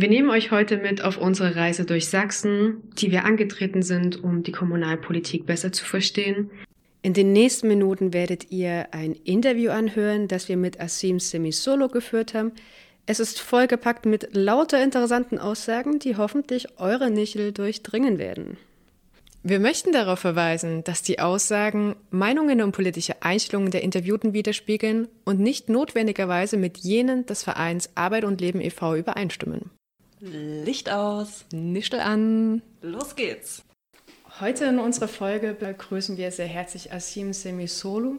Wir nehmen euch heute mit auf unsere Reise durch Sachsen, die wir angetreten sind, um die Kommunalpolitik besser zu verstehen. In den nächsten Minuten werdet ihr ein Interview anhören, das wir mit Asim Semisolo geführt haben. Es ist vollgepackt mit lauter interessanten Aussagen, die hoffentlich eure Nichel durchdringen werden. Wir möchten darauf verweisen, dass die Aussagen Meinungen und politische Einstellungen der Interviewten widerspiegeln und nicht notwendigerweise mit jenen des Vereins Arbeit und Leben e.V. übereinstimmen. Licht aus. Nischel an. Los geht's. Heute in unserer Folge begrüßen wir sehr herzlich Asim Semisolu.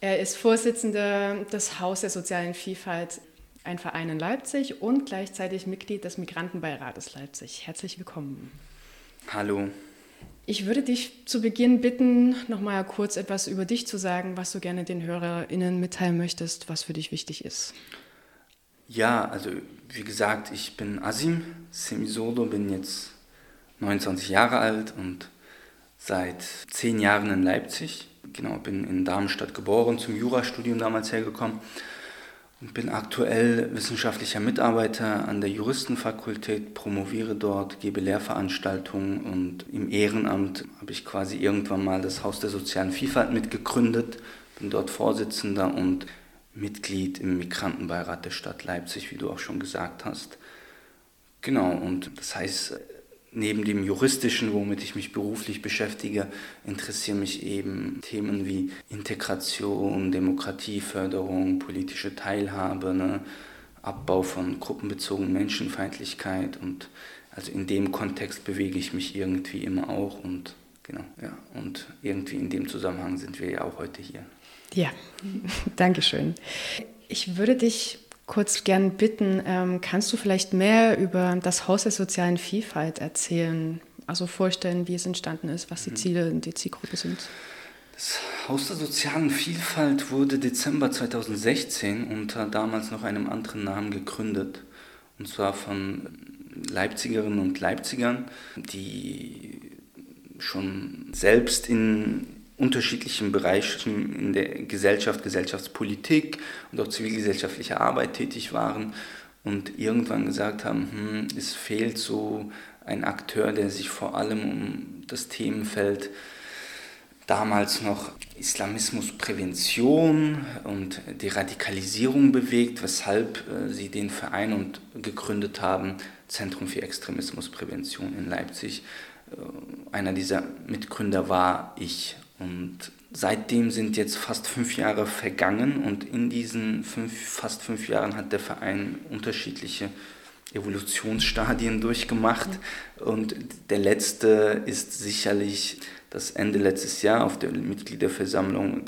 Er ist Vorsitzender des Haus der sozialen Vielfalt, ein Verein in Leipzig und gleichzeitig Mitglied des Migrantenbeirates Leipzig. Herzlich willkommen. Hallo. Ich würde dich zu Beginn bitten, noch mal kurz etwas über dich zu sagen, was du gerne den HörerInnen mitteilen möchtest, was für dich wichtig ist. Ja, also wie gesagt, ich bin Asim Semisolo, bin jetzt 29 Jahre alt und seit zehn Jahren in Leipzig. Genau, bin in Darmstadt geboren, zum Jurastudium damals hergekommen und bin aktuell wissenschaftlicher Mitarbeiter an der Juristenfakultät, promoviere dort, gebe Lehrveranstaltungen und im Ehrenamt habe ich quasi irgendwann mal das Haus der sozialen Vielfalt mitgegründet, bin dort Vorsitzender und Mitglied im Migrantenbeirat der Stadt Leipzig, wie du auch schon gesagt hast. Genau, und das heißt, neben dem juristischen, womit ich mich beruflich beschäftige, interessieren mich eben Themen wie Integration, Demokratieförderung, politische Teilhabe, ne, Abbau von gruppenbezogenen Menschenfeindlichkeit und also in dem Kontext bewege ich mich irgendwie immer auch und genau, ja, und irgendwie in dem Zusammenhang sind wir ja auch heute hier. Ja, danke schön. Ich würde dich kurz gern bitten, ähm, kannst du vielleicht mehr über das Haus der sozialen Vielfalt erzählen? Also vorstellen, wie es entstanden ist, was die mhm. Ziele und die Zielgruppe sind. Das Haus der sozialen Vielfalt wurde Dezember 2016 unter damals noch einem anderen Namen gegründet. Und zwar von Leipzigerinnen und Leipzigern, die schon selbst in unterschiedlichen Bereichen in der Gesellschaft, Gesellschaftspolitik und auch zivilgesellschaftlicher Arbeit tätig waren und irgendwann gesagt haben, hm, es fehlt so ein Akteur, der sich vor allem um das Themenfeld damals noch Islamismusprävention und Deradikalisierung bewegt, weshalb äh, sie den Verein und gegründet haben, Zentrum für Extremismusprävention in Leipzig. Äh, einer dieser Mitgründer war ich und seitdem sind jetzt fast fünf Jahre vergangen und in diesen fünf, fast fünf Jahren hat der Verein unterschiedliche Evolutionsstadien durchgemacht. Und der letzte ist sicherlich das Ende letztes Jahr auf der Mitgliederversammlung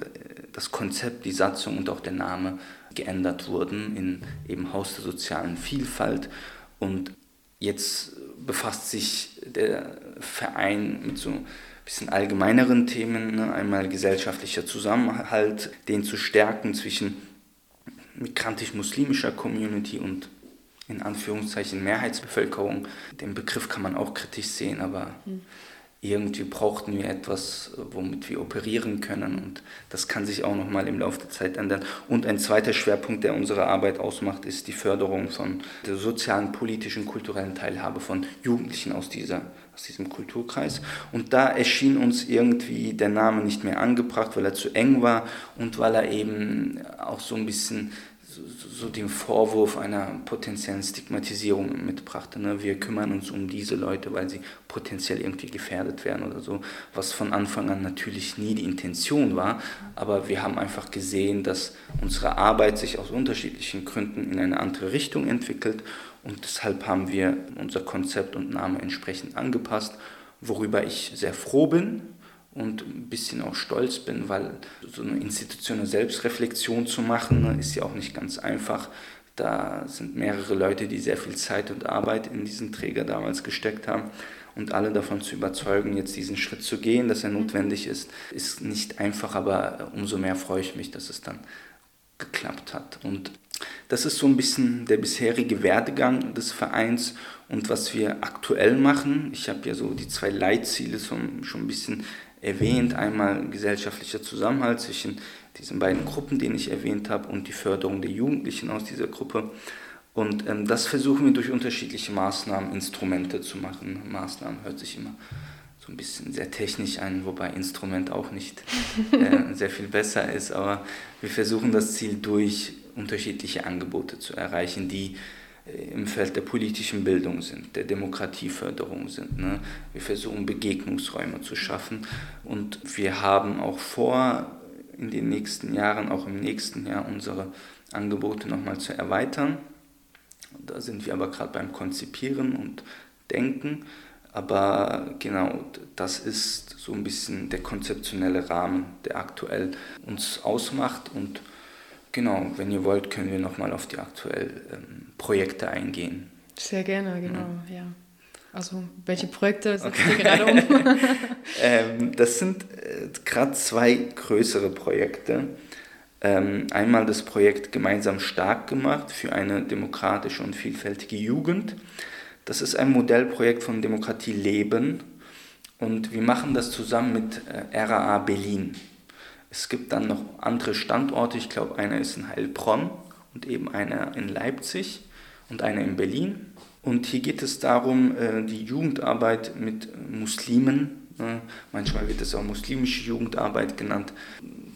das Konzept, die Satzung und auch der Name geändert wurden in eben Haus der sozialen Vielfalt. Und jetzt befasst sich der Verein mit so bisschen allgemeineren Themen, ne? einmal gesellschaftlicher Zusammenhalt, den zu stärken zwischen migrantisch-muslimischer Community und in Anführungszeichen Mehrheitsbevölkerung. Den Begriff kann man auch kritisch sehen, aber mhm irgendwie brauchten wir etwas, womit wir operieren können und das kann sich auch nochmal im Laufe der Zeit ändern. Und ein zweiter Schwerpunkt, der unsere Arbeit ausmacht, ist die Förderung von der sozialen, politischen, kulturellen Teilhabe von Jugendlichen aus, dieser, aus diesem Kulturkreis. Und da erschien uns irgendwie der Name nicht mehr angebracht, weil er zu eng war und weil er eben auch so ein bisschen so den Vorwurf einer potenziellen Stigmatisierung mitbrachte. Ne? Wir kümmern uns um diese Leute, weil sie potenziell irgendwie gefährdet werden oder so, was von Anfang an natürlich nie die Intention war, aber wir haben einfach gesehen, dass unsere Arbeit sich aus unterschiedlichen Gründen in eine andere Richtung entwickelt und deshalb haben wir unser Konzept und Name entsprechend angepasst, worüber ich sehr froh bin, und ein bisschen auch stolz bin, weil so eine institutionelle Selbstreflexion zu machen, ne, ist ja auch nicht ganz einfach. Da sind mehrere Leute, die sehr viel Zeit und Arbeit in diesen Träger damals gesteckt haben. und alle davon zu überzeugen, jetzt diesen Schritt zu gehen, dass er notwendig ist, ist nicht einfach, aber umso mehr freue ich mich, dass es dann geklappt hat. Und das ist so ein bisschen der bisherige Werdegang des Vereins und was wir aktuell machen. Ich habe ja so die zwei Leitziele schon ein bisschen erwähnt. Einmal gesellschaftlicher Zusammenhalt zwischen diesen beiden Gruppen, den ich erwähnt habe, und die Förderung der Jugendlichen aus dieser Gruppe. Und ähm, das versuchen wir durch unterschiedliche Maßnahmen, Instrumente zu machen. Maßnahmen hört sich immer so ein bisschen sehr technisch an, wobei Instrument auch nicht äh, sehr viel besser ist. Aber wir versuchen das Ziel durch unterschiedliche Angebote zu erreichen, die äh, im Feld der politischen Bildung sind, der Demokratieförderung sind. Ne? Wir versuchen Begegnungsräume zu schaffen und wir haben auch vor, in den nächsten Jahren, auch im nächsten Jahr, unsere Angebote nochmal zu erweitern. Da sind wir aber gerade beim Konzipieren und Denken. Aber genau, das ist so ein bisschen der konzeptionelle Rahmen, der aktuell uns ausmacht und Genau, wenn ihr wollt, können wir nochmal auf die aktuellen ähm, Projekte eingehen. Sehr gerne, genau, ja. ja. Also, welche Projekte setzt okay. ihr gerade um? ähm, das sind äh, gerade zwei größere Projekte. Ähm, einmal das Projekt Gemeinsam stark gemacht für eine demokratische und vielfältige Jugend. Das ist ein Modellprojekt von Demokratie Leben und wir machen das zusammen mit äh, RAA Berlin. Es gibt dann noch andere Standorte, ich glaube, einer ist in Heilbronn und eben einer in Leipzig und einer in Berlin. Und hier geht es darum, äh, die Jugendarbeit mit Muslimen, ne, manchmal wird es auch muslimische Jugendarbeit genannt,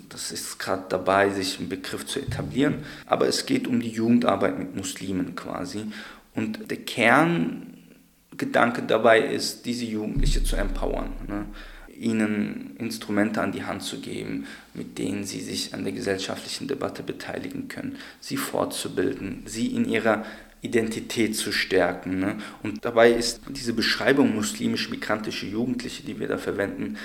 das ist gerade dabei, sich ein Begriff zu etablieren, aber es geht um die Jugendarbeit mit Muslimen quasi. Und der Kerngedanke dabei ist, diese Jugendliche zu empowern. Ne ihnen Instrumente an die Hand zu geben, mit denen sie sich an der gesellschaftlichen Debatte beteiligen können, sie fortzubilden, sie in ihrer Identität zu stärken. Ne? Und dabei ist diese Beschreibung muslimisch-migrantische Jugendliche, die wir da verwenden,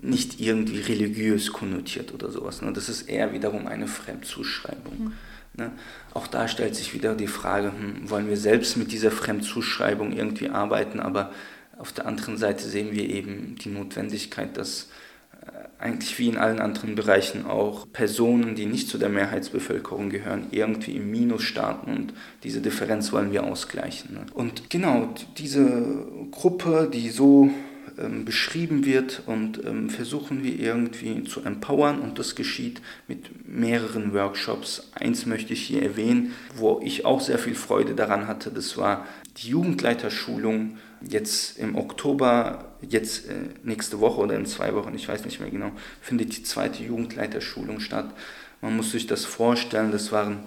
nicht irgendwie religiös konnotiert oder sowas. Ne? Das ist eher wiederum eine Fremdzuschreibung. Mhm. Ne? Auch da stellt sich wieder die Frage, hm, wollen wir selbst mit dieser Fremdzuschreibung irgendwie arbeiten, aber auf der anderen Seite sehen wir eben die Notwendigkeit, dass äh, eigentlich wie in allen anderen Bereichen auch Personen, die nicht zu der Mehrheitsbevölkerung gehören, irgendwie im Minus starten und diese Differenz wollen wir ausgleichen. Ne? Und genau diese Gruppe, die so ähm, beschrieben wird und ähm, versuchen wir irgendwie zu empowern und das geschieht mit mehreren Workshops. Eins möchte ich hier erwähnen, wo ich auch sehr viel Freude daran hatte, das war die Jugendleiterschulung jetzt im Oktober, jetzt äh, nächste Woche oder in zwei Wochen, ich weiß nicht mehr genau, findet die zweite Jugendleiterschulung statt. Man muss sich das vorstellen, das waren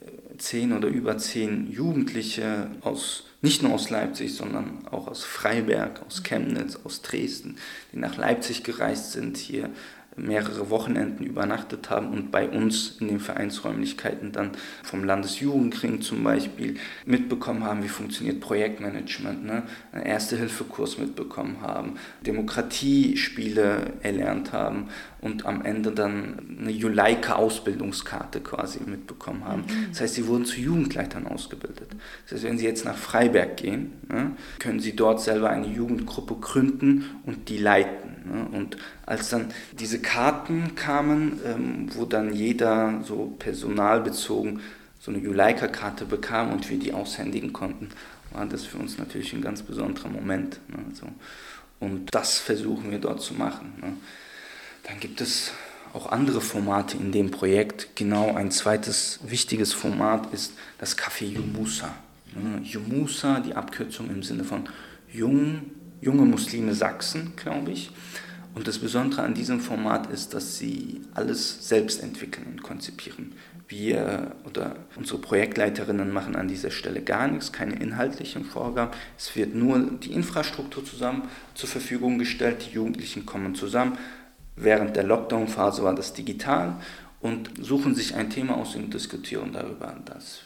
äh, zehn oder über zehn Jugendliche aus, nicht nur aus Leipzig, sondern auch aus Freiberg, aus Chemnitz, aus Dresden, die nach Leipzig gereist sind, hier mehrere Wochenenden übernachtet haben und bei uns in den Vereinsräumlichkeiten dann vom Landesjugendring zum Beispiel mitbekommen haben, wie funktioniert Projektmanagement, ne? einen Erste-Hilfe-Kurs mitbekommen haben, Demokratiespiele erlernt haben und am Ende dann eine Juleika-Ausbildungskarte quasi mitbekommen haben. Mhm. Das heißt, sie wurden zu Jugendleitern ausgebildet. Das heißt, wenn sie jetzt nach Freiberg gehen, ne, können sie dort selber eine Jugendgruppe gründen und die leiten. Ne? Und als dann diese Karten kamen, ähm, wo dann jeder so personalbezogen so eine Juleika-Karte bekam und wir die aushändigen konnten, war das für uns natürlich ein ganz besonderer Moment. Ne? So. Und das versuchen wir dort zu machen. Dann gibt es auch andere Formate in dem Projekt. Genau ein zweites wichtiges Format ist das Café Jumusa. Ne? Jumusa, die Abkürzung im Sinne von jung, junge Muslime Sachsen, glaube ich. Und das Besondere an diesem Format ist, dass sie alles selbst entwickeln und konzipieren. Wir oder unsere Projektleiterinnen machen an dieser Stelle gar nichts, keine inhaltlichen Vorgaben. Es wird nur die Infrastruktur zusammen zur Verfügung gestellt, die Jugendlichen kommen zusammen. Während der Lockdown-Phase war das digital und suchen sich ein Thema aus und diskutieren darüber. Das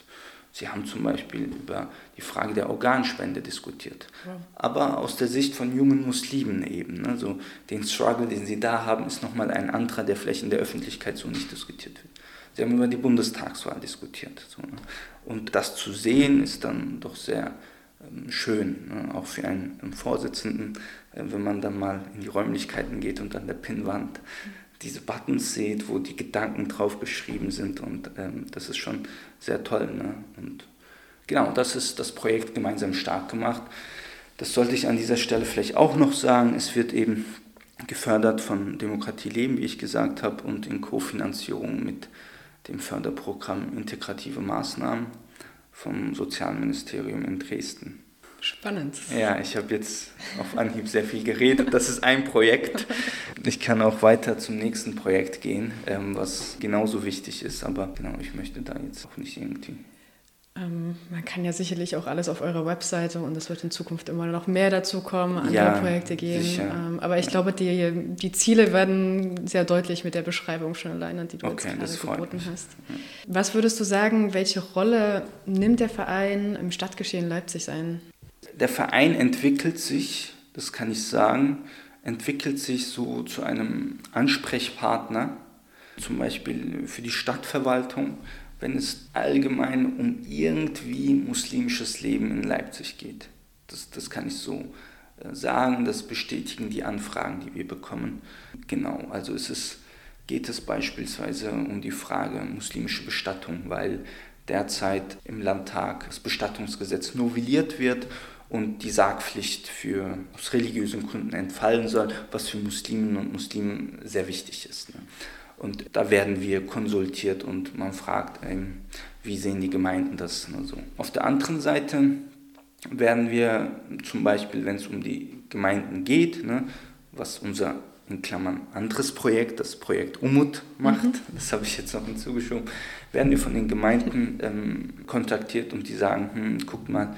Sie haben zum Beispiel über die Frage der Organspende diskutiert, ja. aber aus der Sicht von jungen Muslimen eben. Also den Struggle, den sie da haben, ist nochmal ein anderer, der vielleicht in der Öffentlichkeit so nicht diskutiert wird. Sie haben über die Bundestagswahl diskutiert. So, ne? Und das zu sehen, ist dann doch sehr ähm, schön, ne? auch für einen, einen Vorsitzenden, wenn man dann mal in die Räumlichkeiten geht und an der Pinnwand diese Buttons sieht, wo die Gedanken drauf geschrieben sind und ähm, das ist schon sehr toll. Ne? Und genau, das ist das Projekt gemeinsam stark gemacht. Das sollte ich an dieser Stelle vielleicht auch noch sagen. Es wird eben gefördert von Demokratie Leben, wie ich gesagt habe, und in Kofinanzierung mit dem Förderprogramm Integrative Maßnahmen vom Sozialministerium in Dresden. Spannend. Ja, ich habe jetzt auf Anhieb sehr viel geredet. Das ist ein Projekt. Ich kann auch weiter zum nächsten Projekt gehen, ähm, was genauso wichtig ist, aber genau, ich möchte da jetzt auch nicht irgendwie ähm, man kann ja sicherlich auch alles auf eurer Webseite und es wird in Zukunft immer noch mehr dazu kommen, andere ja, Projekte geben. Ähm, aber ich glaube, die, die Ziele werden sehr deutlich mit der Beschreibung schon alleine, die du okay, jetzt gerade geboten mich. hast. Was würdest du sagen, welche Rolle nimmt der Verein im Stadtgeschehen Leipzig ein? Der Verein entwickelt sich, das kann ich sagen, entwickelt sich so zu einem Ansprechpartner, zum Beispiel für die Stadtverwaltung wenn es allgemein um irgendwie muslimisches Leben in Leipzig geht. Das, das kann ich so äh, sagen, das bestätigen die Anfragen, die wir bekommen. Genau, also es ist, geht es beispielsweise um die Frage muslimische Bestattung, weil derzeit im Landtag das Bestattungsgesetz novelliert wird und die Sargpflicht für aus religiösen Gründen entfallen soll, was für Musliminnen und Muslimen sehr wichtig ist. Ne? Und da werden wir konsultiert und man fragt, ähm, wie sehen die Gemeinden das? Also auf der anderen Seite werden wir zum Beispiel, wenn es um die Gemeinden geht, ne, was unser in Klammern anderes Projekt, das Projekt Umut macht, mhm. das habe ich jetzt noch hinzugeschoben, werden wir von den Gemeinden ähm, kontaktiert und die sagen, hm, guckt mal,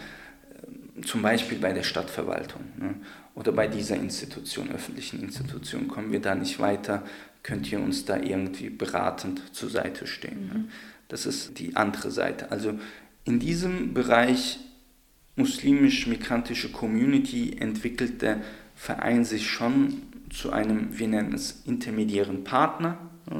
zum Beispiel bei der Stadtverwaltung ne, oder bei dieser Institution, öffentlichen Institution, kommen wir da nicht weiter, könnt ihr uns da irgendwie beratend zur Seite stehen. Mhm. Das ist die andere Seite. Also in diesem Bereich muslimisch-migrantische Community entwickelt der Verein sich schon zu einem, wir nennen es intermediären Partner,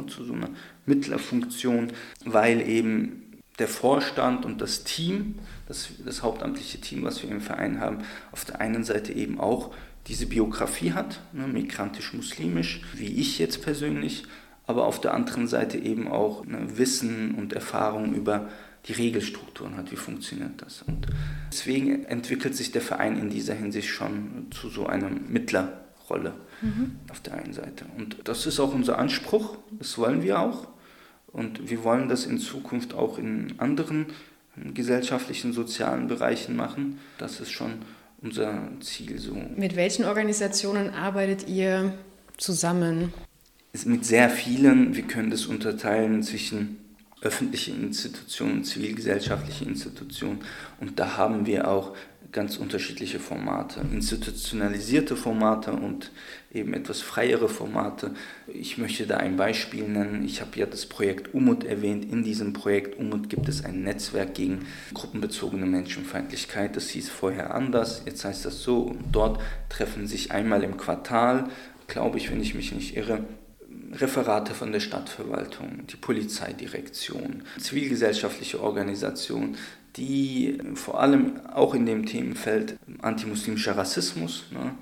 zu so einer Mittlerfunktion, weil eben der Vorstand und das Team, das, das hauptamtliche Team, was wir im Verein haben, auf der einen Seite eben auch diese Biografie hat, ne, migrantisch-muslimisch, wie ich jetzt persönlich, aber auf der anderen Seite eben auch ne, Wissen und Erfahrung über die Regelstrukturen hat, wie funktioniert das. Und deswegen entwickelt sich der Verein in dieser Hinsicht schon zu so einer Mittlerrolle mhm. auf der einen Seite. Und das ist auch unser Anspruch, das wollen wir auch. Und wir wollen das in Zukunft auch in anderen gesellschaftlichen, sozialen Bereichen machen. Das ist schon unser Ziel so. Mit welchen Organisationen arbeitet ihr zusammen? Mit sehr vielen. Wir können das unterteilen zwischen öffentliche Institutionen, zivilgesellschaftliche Institutionen. Und da haben wir auch ganz unterschiedliche Formate, institutionalisierte Formate und eben etwas freiere Formate. Ich möchte da ein Beispiel nennen. Ich habe ja das Projekt UMUT erwähnt. In diesem Projekt UMUT gibt es ein Netzwerk gegen gruppenbezogene Menschenfeindlichkeit. Das hieß vorher anders, jetzt heißt das so. Und dort treffen sich einmal im Quartal, glaube ich, wenn ich mich nicht irre, Referate von der Stadtverwaltung, die Polizeidirektion, zivilgesellschaftliche Organisationen, die vor allem auch in dem Themenfeld antimuslimischer Rassismus, ne,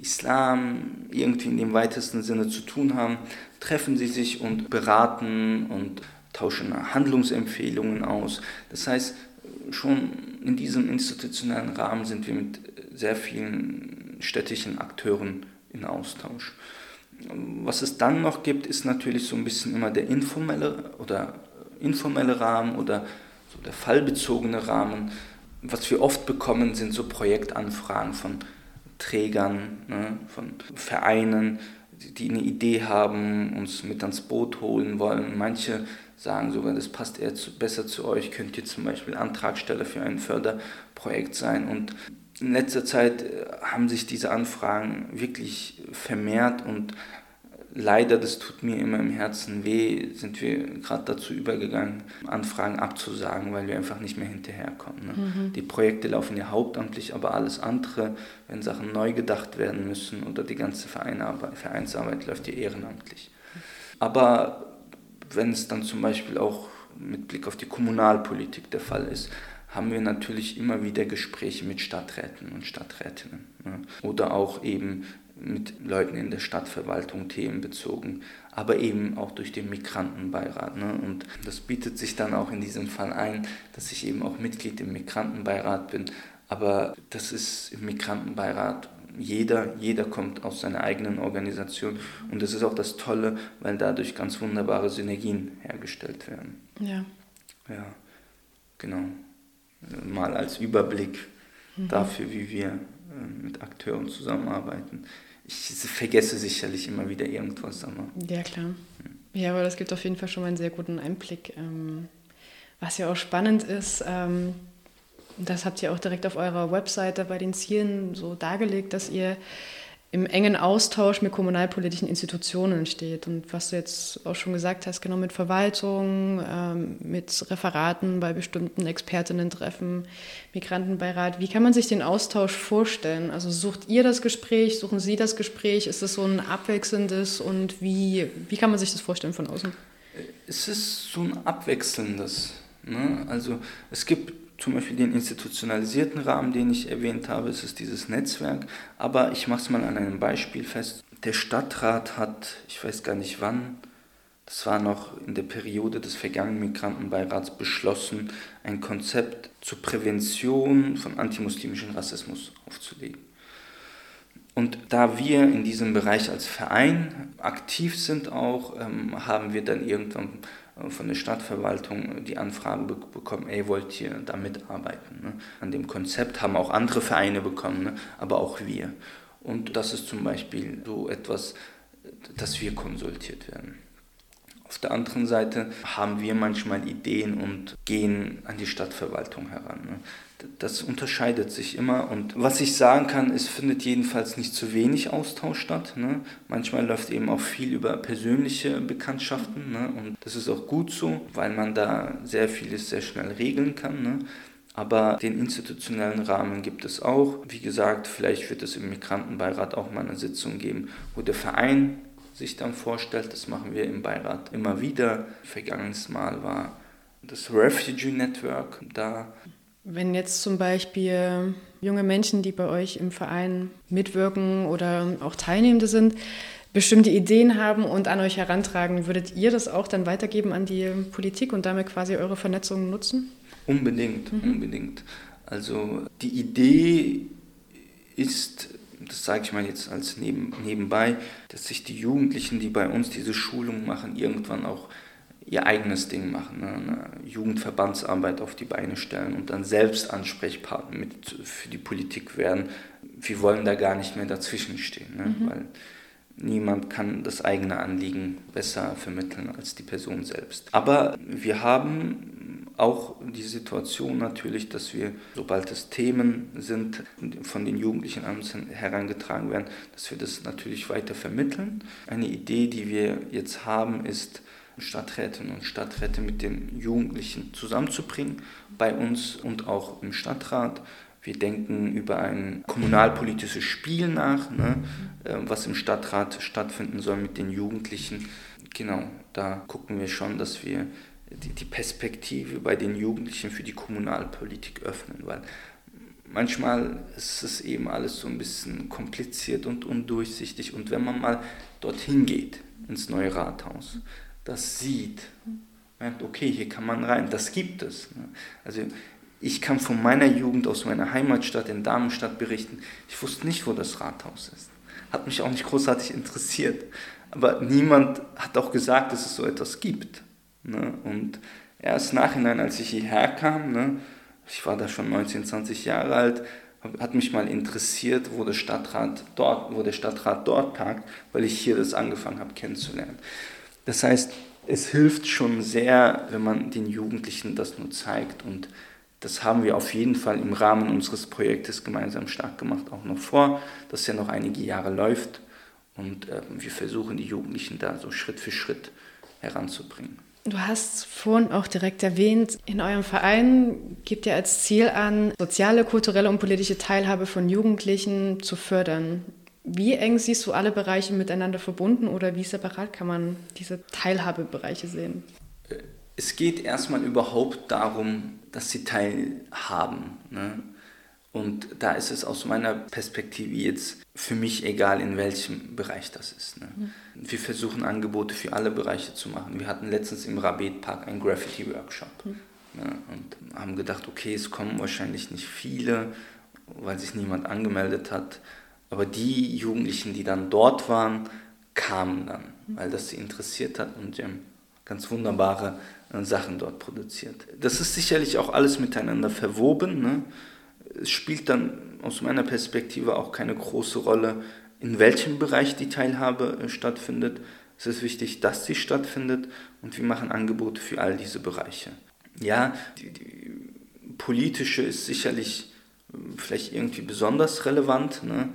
Islam irgendwie in dem weitesten Sinne zu tun haben, treffen sie sich und beraten und tauschen Handlungsempfehlungen aus. Das heißt, schon in diesem institutionellen Rahmen sind wir mit sehr vielen städtischen Akteuren in Austausch. Was es dann noch gibt, ist natürlich so ein bisschen immer der informelle oder informelle Rahmen oder so der fallbezogene Rahmen. Was wir oft bekommen, sind so Projektanfragen von Trägern, ne, von Vereinen, die eine Idee haben, uns mit ans Boot holen wollen. Manche sagen sogar, das passt eher zu, besser zu euch, könnt ihr zum Beispiel Antragsteller für ein Förderprojekt sein. Und in letzter Zeit äh, haben sich diese Anfragen wirklich vermehrt und leider, das tut mir immer im Herzen weh, sind wir gerade dazu übergegangen, Anfragen abzusagen, weil wir einfach nicht mehr hinterherkommen. Ne? Mhm. Die Projekte laufen ja hauptamtlich, aber alles andere, wenn Sachen neu gedacht werden müssen oder die ganze Vereinarbeit, Vereinsarbeit läuft ja ehrenamtlich. Aber wenn es dann zum Beispiel auch mit Blick auf die Kommunalpolitik der Fall ist, haben wir natürlich immer wieder Gespräche mit Stadträten und Stadträtinnen. Ne? Oder auch eben mit Leuten in der Stadtverwaltung themenbezogen, aber eben auch durch den Migrantenbeirat. Ne? Und das bietet sich dann auch in diesem Fall ein, dass ich eben auch Mitglied im Migrantenbeirat bin. Aber das ist im Migrantenbeirat jeder, jeder kommt aus seiner eigenen Organisation und das ist auch das Tolle, weil dadurch ganz wunderbare Synergien hergestellt werden. Ja. Ja, genau. Mal als Überblick mhm. dafür, wie wir äh, mit Akteuren zusammenarbeiten. Ich vergesse sicherlich immer wieder irgendwas, aber. Ja, klar. Ja, aber das gibt auf jeden Fall schon mal einen sehr guten Einblick. Ähm, was ja auch spannend ist, ähm, das habt ihr auch direkt auf eurer Webseite bei den Zielen so dargelegt, dass ihr im engen Austausch mit kommunalpolitischen Institutionen steht. Und was du jetzt auch schon gesagt hast, genau mit Verwaltung, ähm, mit Referaten bei bestimmten Expertinnen-Treffen, Migrantenbeirat. Wie kann man sich den Austausch vorstellen? Also sucht ihr das Gespräch, suchen Sie das Gespräch? Ist das so ein abwechselndes und wie, wie kann man sich das vorstellen von außen? Es ist so ein abwechselndes. Ne? Also es gibt zum Beispiel den institutionalisierten Rahmen, den ich erwähnt habe, es ist dieses Netzwerk. Aber ich mache es mal an einem Beispiel fest. Der Stadtrat hat, ich weiß gar nicht wann, das war noch in der Periode des vergangenen Migrantenbeirats beschlossen, ein Konzept zur Prävention von antimuslimischem Rassismus aufzulegen. Und da wir in diesem Bereich als Verein aktiv sind auch, ähm, haben wir dann irgendwann von der Stadtverwaltung die Anfrage bekommen, ey, wollt ihr da mitarbeiten? Ne? An dem Konzept haben auch andere Vereine bekommen, ne? aber auch wir. Und das ist zum Beispiel so etwas, dass wir konsultiert werden. Auf der anderen Seite haben wir manchmal Ideen und gehen an die Stadtverwaltung heran. Ne? Das unterscheidet sich immer und was ich sagen kann, es findet jedenfalls nicht zu wenig Austausch statt. Ne? Manchmal läuft eben auch viel über persönliche Bekanntschaften ne? und das ist auch gut so, weil man da sehr vieles sehr schnell regeln kann. Ne? Aber den institutionellen Rahmen gibt es auch. Wie gesagt, vielleicht wird es im Migrantenbeirat auch mal eine Sitzung geben, wo der Verein sich dann vorstellt. Das machen wir im Beirat immer wieder. Vergangenes Mal war das Refugee Network da. Wenn jetzt zum Beispiel junge Menschen, die bei euch im Verein mitwirken oder auch Teilnehmende sind, bestimmte Ideen haben und an euch herantragen, würdet ihr das auch dann weitergeben an die Politik und damit quasi eure Vernetzung nutzen? Unbedingt, mhm. unbedingt. Also die Idee ist, das sage ich mal jetzt als neben, nebenbei, dass sich die Jugendlichen, die bei uns diese Schulung machen, irgendwann auch ihr eigenes Ding machen, ne? eine Jugendverbandsarbeit auf die Beine stellen und dann selbst Ansprechpartner mit für die Politik werden. Wir wollen da gar nicht mehr dazwischenstehen, ne? Mhm. weil niemand kann das eigene Anliegen besser vermitteln als die Person selbst. Aber wir haben auch die Situation natürlich, dass wir, sobald es Themen sind, von den Jugendlichen an uns herangetragen werden, dass wir das natürlich weiter vermitteln. Eine Idee, die wir jetzt haben, ist, Stadträtinnen und Stadträte mit den Jugendlichen zusammenzubringen, bei uns und auch im Stadtrat. Wir denken über ein kommunalpolitisches Spiel nach, ne, äh, was im Stadtrat stattfinden soll mit den Jugendlichen. Genau, da gucken wir schon, dass wir die, Perspektive bei den Jugendlichen für die Kommunalpolitik öffnen, weil manchmal ist es eben alles so ein bisschen kompliziert und undurchsichtig. Und wenn man mal dorthin geht, ins neue Rathaus, das sieht, merkt, okay, hier kann man rein, das gibt es. Ne? Also ich kann von meiner Jugend aus meiner Heimatstadt in Darmstadt berichten. Ich wusste nicht, wo das Rathaus ist. Hat mich auch nicht großartig interessiert. Aber niemand hat auch gesagt, dass es so etwas gibt. Ne? Und erst nachhinein, als ich hierher kam, ne, ich war da schon 19, 20 Jahre alt, hat mich mal interessiert, wo, der Stadtrat dort, wo der Stadtrat dort tagt, weil ich hier das angefangen habe kennenzulernen. Das heißt, es hilft schon sehr, wenn man den Jugendlichen das nur zeigt und das haben wir auf jeden Fall im Rahmen unseres Projektes gemeinsam stark gemacht, auch noch vor, das ja noch einige Jahre läuft und äh, wir versuchen die Jugendlichen da so Schritt für Schritt heranzubringen. Du hast vorhin auch direkt erwähnt, in eurem Verein gibt ihr als Ziel an, soziale, kulturelle und politische Teilhabe von Jugendlichen zu fördern. Wie eng siehst du alle Bereiche miteinander verbunden oder wie separat kann man diese Teilhabebereiche sehen? Es geht erstmal überhaupt darum, dass sie teilhaben. Ne? Und da ist es aus meiner Perspektive jetzt für mich egal, in welchem Bereich das ist. Ne? Mhm. Wir versuchen Angebote für alle Bereiche zu machen. Wir hatten letztens im Rabet Park einen Graffiti-Workshop mhm. ne? und haben gedacht, okay, es kommen wahrscheinlich nicht viele, weil sich niemand angemeldet hat. Aber die Jugendlichen, die dann dort waren, kamen dann, weil das sie interessiert hat und die haben ganz wunderbare äh, Sachen dort produziert. Das ist sicherlich auch alles miteinander verwoben. Ne? es spielt dann aus meiner Perspektive auch keine große Rolle, in welchem Bereich die Teilhabe äh, stattfindet. Es ist wichtig, dass sie stattfindet und wir machen Angebote für all diese Bereiche. Ja, die, die politische ist sicherlich äh, vielleicht irgendwie besonders relevant, ne,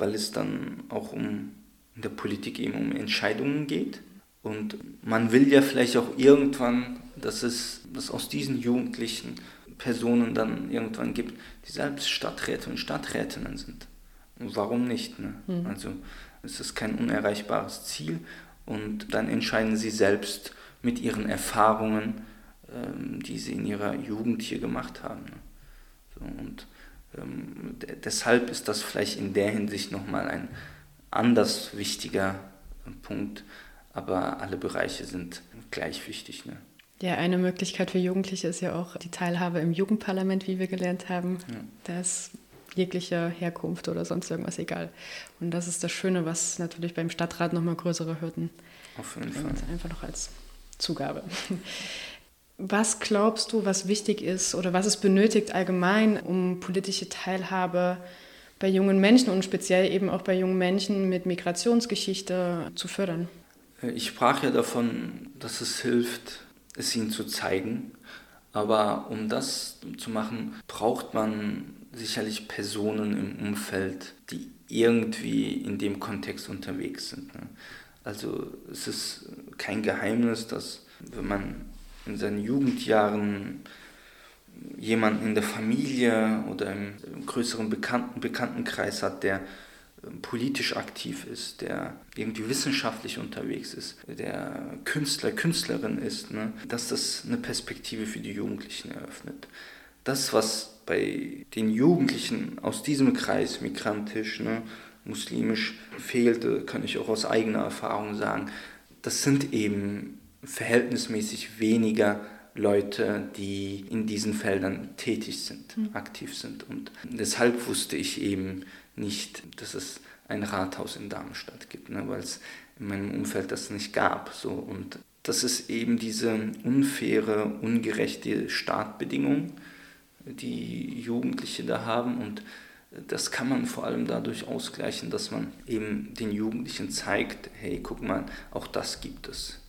weil es dann auch um in der Politik eben um Entscheidungen geht. Und man will ja vielleicht auch irgendwann, dass es dass aus diesen Jugendlichen Personen dann irgendwann gibt, die selbst Stadträte und Stadträtinnen sind. Und warum nicht? Ne? Mhm. Also es ist kein unerreichbares Ziel und dann entscheiden sie selbst mit ihren Erfahrungen, ähm, die sie in ihrer Jugend hier gemacht haben. Ne? So, und ähm, deshalb ist das vielleicht in der Hinsicht nochmal ein anders wichtiger Punkt, aber alle Bereiche sind gleich wichtig. Ne? Ja, eine Möglichkeit für Jugendliche ist ja auch die Teilhabe im Jugendparlament, wie wir gelernt haben. Ja. Da ist jegliche Herkunft oder sonst irgendwas egal. Und das ist das Schöne, was natürlich beim Stadtrat nochmal größere Hürden Auf jeden Fall. Einfach noch als Zugabe. Was glaubst du, was wichtig ist oder was es benötigt allgemein, um politische Teilhabe bei jungen Menschen und speziell eben auch bei jungen Menschen mit Migrationsgeschichte zu fördern? Ich sprach ja davon, dass es hilft, es ihnen zu zeigen. Aber um das zu machen, braucht man sicherlich Personen im Umfeld, die irgendwie in dem Kontext unterwegs sind. Ne? Also es ist kein Geheimnis, dass wenn man in seinen Jugendjahren jemanden in der Familie oder im größeren Bekannten Bekanntenkreis hat, der politisch aktiv ist, der irgendwie wissenschaftlich unterwegs ist, der Künstler, Künstlerin ist, ne, dass das eine Perspektive für die Jugendlichen eröffnet. Das, was bei den Jugendlichen aus diesem Kreis, migrantisch, ne, muslimisch, fehlte, kann ich auch aus eigener Erfahrung sagen, das sind eben verhältnismäßig weniger Leute, die in diesen Feldern tätig sind, mhm. aktiv sind. Und deshalb wusste ich eben, nicht, dass es ein Rathaus in Darmstadt gibt, ne, weil es in meinem Umfeld das nicht gab. So. Und das ist eben diese unfaire, ungerechte Startbedingung, die Jugendliche da haben. Und das kann man vor allem dadurch ausgleichen, dass man eben den Jugendlichen zeigt, hey, guck mal, auch das gibt es.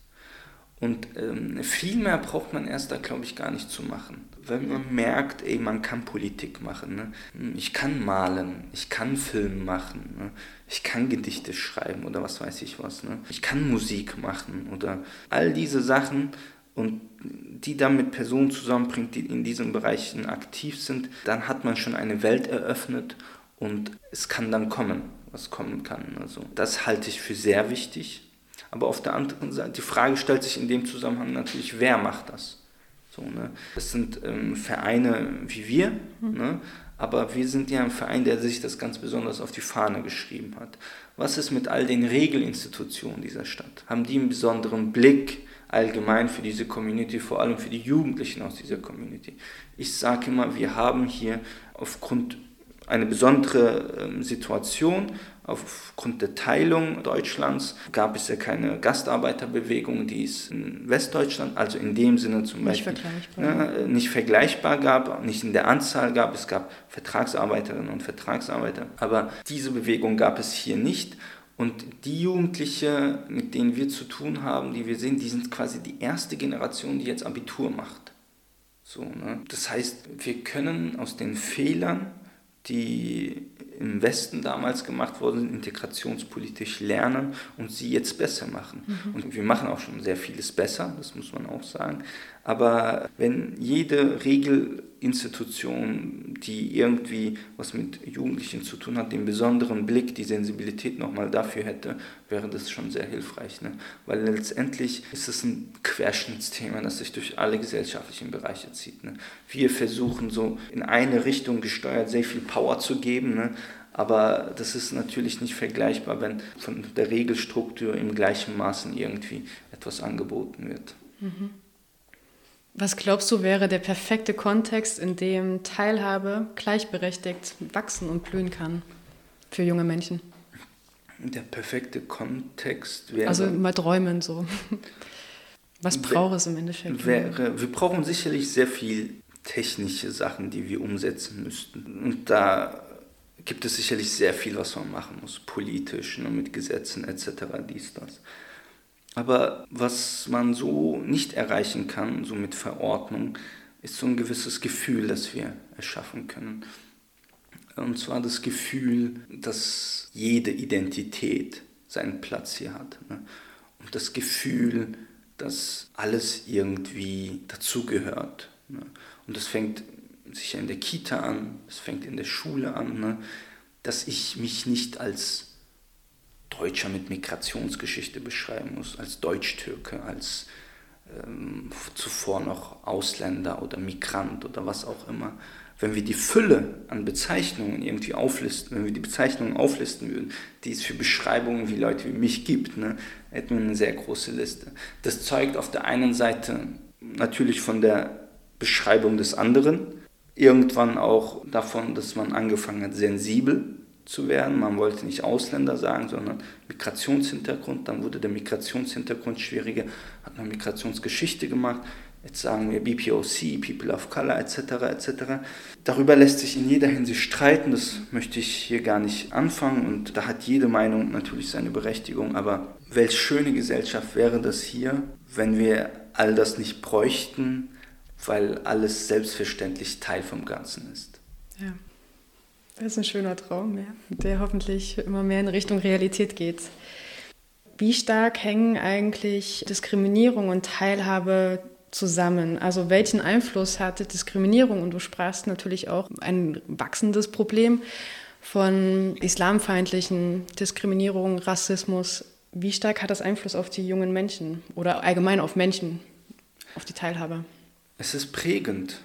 Und ähm, viel mehr braucht man erst da, glaube ich, gar nicht zu machen. Wenn man merkt, ey, man kann Politik machen. Ne? Ich kann malen, ich kann Film machen, ne? ich kann Gedichte schreiben oder was weiß ich was. Ne? Ich kann Musik machen oder all diese Sachen und die dann mit Personen zusammenbringt, die in diesen Bereichen aktiv sind, dann hat man schon eine Welt eröffnet und es kann dann kommen, was kommen kann. Also das halte ich für sehr wichtig aber auf der anderen Seite, die Frage stellt sich in dem Zusammenhang natürlich, wer macht das? So, ne? Das sind ähm, Vereine wie wir, mhm. ne? aber wir sind ja ein Verein, der sich das ganz besonders auf die Fahne geschrieben hat. Was ist mit all den Regelinstitutionen dieser Stadt? Haben die einen besonderen Blick allgemein für diese Community, vor allem für die Jugendlichen aus dieser Community? Ich sage immer, wir haben hier aufgrund einer besonderen ähm, Situation, Aufgrund der Teilung Deutschlands gab es ja keine Gastarbeiterbewegung, die es in Westdeutschland, also in dem Sinne zum nicht Beispiel vergleichbar. Ne, nicht vergleichbar gab, nicht in der Anzahl gab. Es gab Vertragsarbeiterinnen und Vertragsarbeiter, aber diese Bewegung gab es hier nicht. Und die Jugendliche, mit denen wir zu tun haben, die wir sehen, die sind quasi die erste Generation, die jetzt Abitur macht. So, ne? Das heißt, wir können aus den Fehlern die im Westen damals gemacht worden sind, integrationspolitisch lernen und sie jetzt besser machen. Mhm. Und wir machen auch schon sehr vieles besser, das muss man auch sagen. Aber wenn jede Regelinstitution, die irgendwie was mit Jugendlichen zu tun hat, den besonderen Blick, die Sensibilität nochmal dafür hätte, wäre das schon sehr hilfreich. Ne? Weil letztendlich ist es ein Querschnittsthema, das sich durch alle gesellschaftlichen Bereiche zieht. Ne? Wir versuchen so in eine Richtung gesteuert sehr viel Power zu geben, ne? aber das ist natürlich nicht vergleichbar, wenn von der Regelstruktur im gleichen Maßen irgendwie etwas angeboten wird. Mhm. Was glaubst du wäre der perfekte Kontext, in dem Teilhabe gleichberechtigt wachsen und blühen kann für junge Menschen? Der perfekte Kontext wäre. Also mal träumen so. Was braucht es im Endeffekt? Wäre, wir brauchen sicherlich sehr viel technische Sachen, die wir umsetzen müssten. Und da gibt es sicherlich sehr viel, was man machen muss, politisch, ne, mit Gesetzen etc., dies, das. Aber was man so nicht erreichen kann, so mit Verordnung, ist so ein gewisses Gefühl, das wir erschaffen können. Und zwar das Gefühl, dass jede Identität seinen Platz hier hat. Ne? Und das Gefühl, dass alles irgendwie dazugehört. Ne? Und das fängt sicher in der Kita an, es fängt in der Schule an, ne? dass ich mich nicht als Deutscher mit Migrationsgeschichte beschreiben muss, als Deutsch-Türke, als ähm, zuvor noch Ausländer oder Migrant oder was auch immer. Wenn wir die Fülle an Bezeichnungen irgendwie auflisten, wenn wir die Bezeichnungen auflisten würden, die es für Beschreibungen wie Leute wie mich gibt, ne, hätten wir eine sehr große Liste. Das zeugt auf der einen Seite natürlich von der Beschreibung des anderen, irgendwann auch davon, dass man angefangen hat, sensibel zu werden. Man wollte nicht Ausländer sagen, sondern Migrationshintergrund. Dann wurde der Migrationshintergrund schwieriger, hat man Migrationsgeschichte gemacht. Jetzt sagen wir BPOC, People of Color etc. etc. Darüber lässt sich in jeder Hinsicht streiten, das möchte ich hier gar nicht anfangen und da hat jede Meinung natürlich seine Berechtigung, aber welch schöne Gesellschaft wäre das hier, wenn wir all das nicht bräuchten, weil alles selbstverständlich Teil vom Ganzen ist. Ja. Das ist ein schöner Traum, ja, der hoffentlich immer mehr in Richtung Realität geht. Wie stark hängen eigentlich Diskriminierung und Teilhabe zusammen? Also welchen Einfluss hatte Diskriminierung? Und du sprachst natürlich auch ein wachsendes Problem von islamfeindlichen Diskriminierung, Rassismus. Wie stark hat das Einfluss auf die jungen Menschen oder allgemein auf Menschen, auf die Teilhabe? Es ist prägend.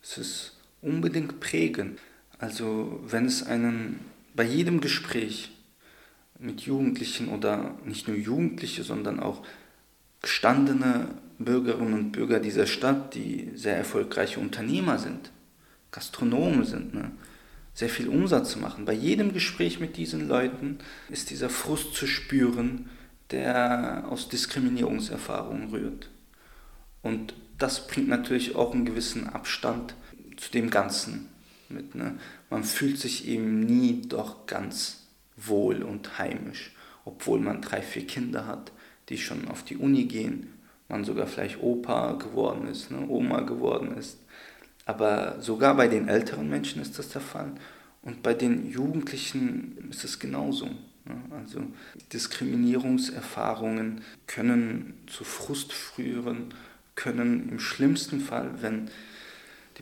Es ist unbedingt prägend. Also wenn es einen bei jedem Gespräch mit Jugendlichen oder nicht nur Jugendliche, sondern auch gestandene Bürgerinnen und Bürger dieser Stadt, die sehr erfolgreiche Unternehmer sind, Gastronomen sind, ne, sehr viel Umsatz machen. Bei jedem Gespräch mit diesen Leuten ist dieser Frust zu spüren, der aus Diskriminierungserfahrungen rührt. Und das bringt natürlich auch einen gewissen Abstand zu dem Ganzen mit. Ne? Man fühlt sich eben nie doch ganz wohl und heimisch, obwohl man drei, vier Kinder hat, die schon auf die Uni gehen, man sogar vielleicht Opa geworden ist, ne? Oma geworden ist. Aber sogar bei den älteren Menschen ist das der Fall. Und bei den Jugendlichen ist es genauso. Ne? Also Diskriminierungserfahrungen können zu Frust führen, können im schlimmsten Fall, wenn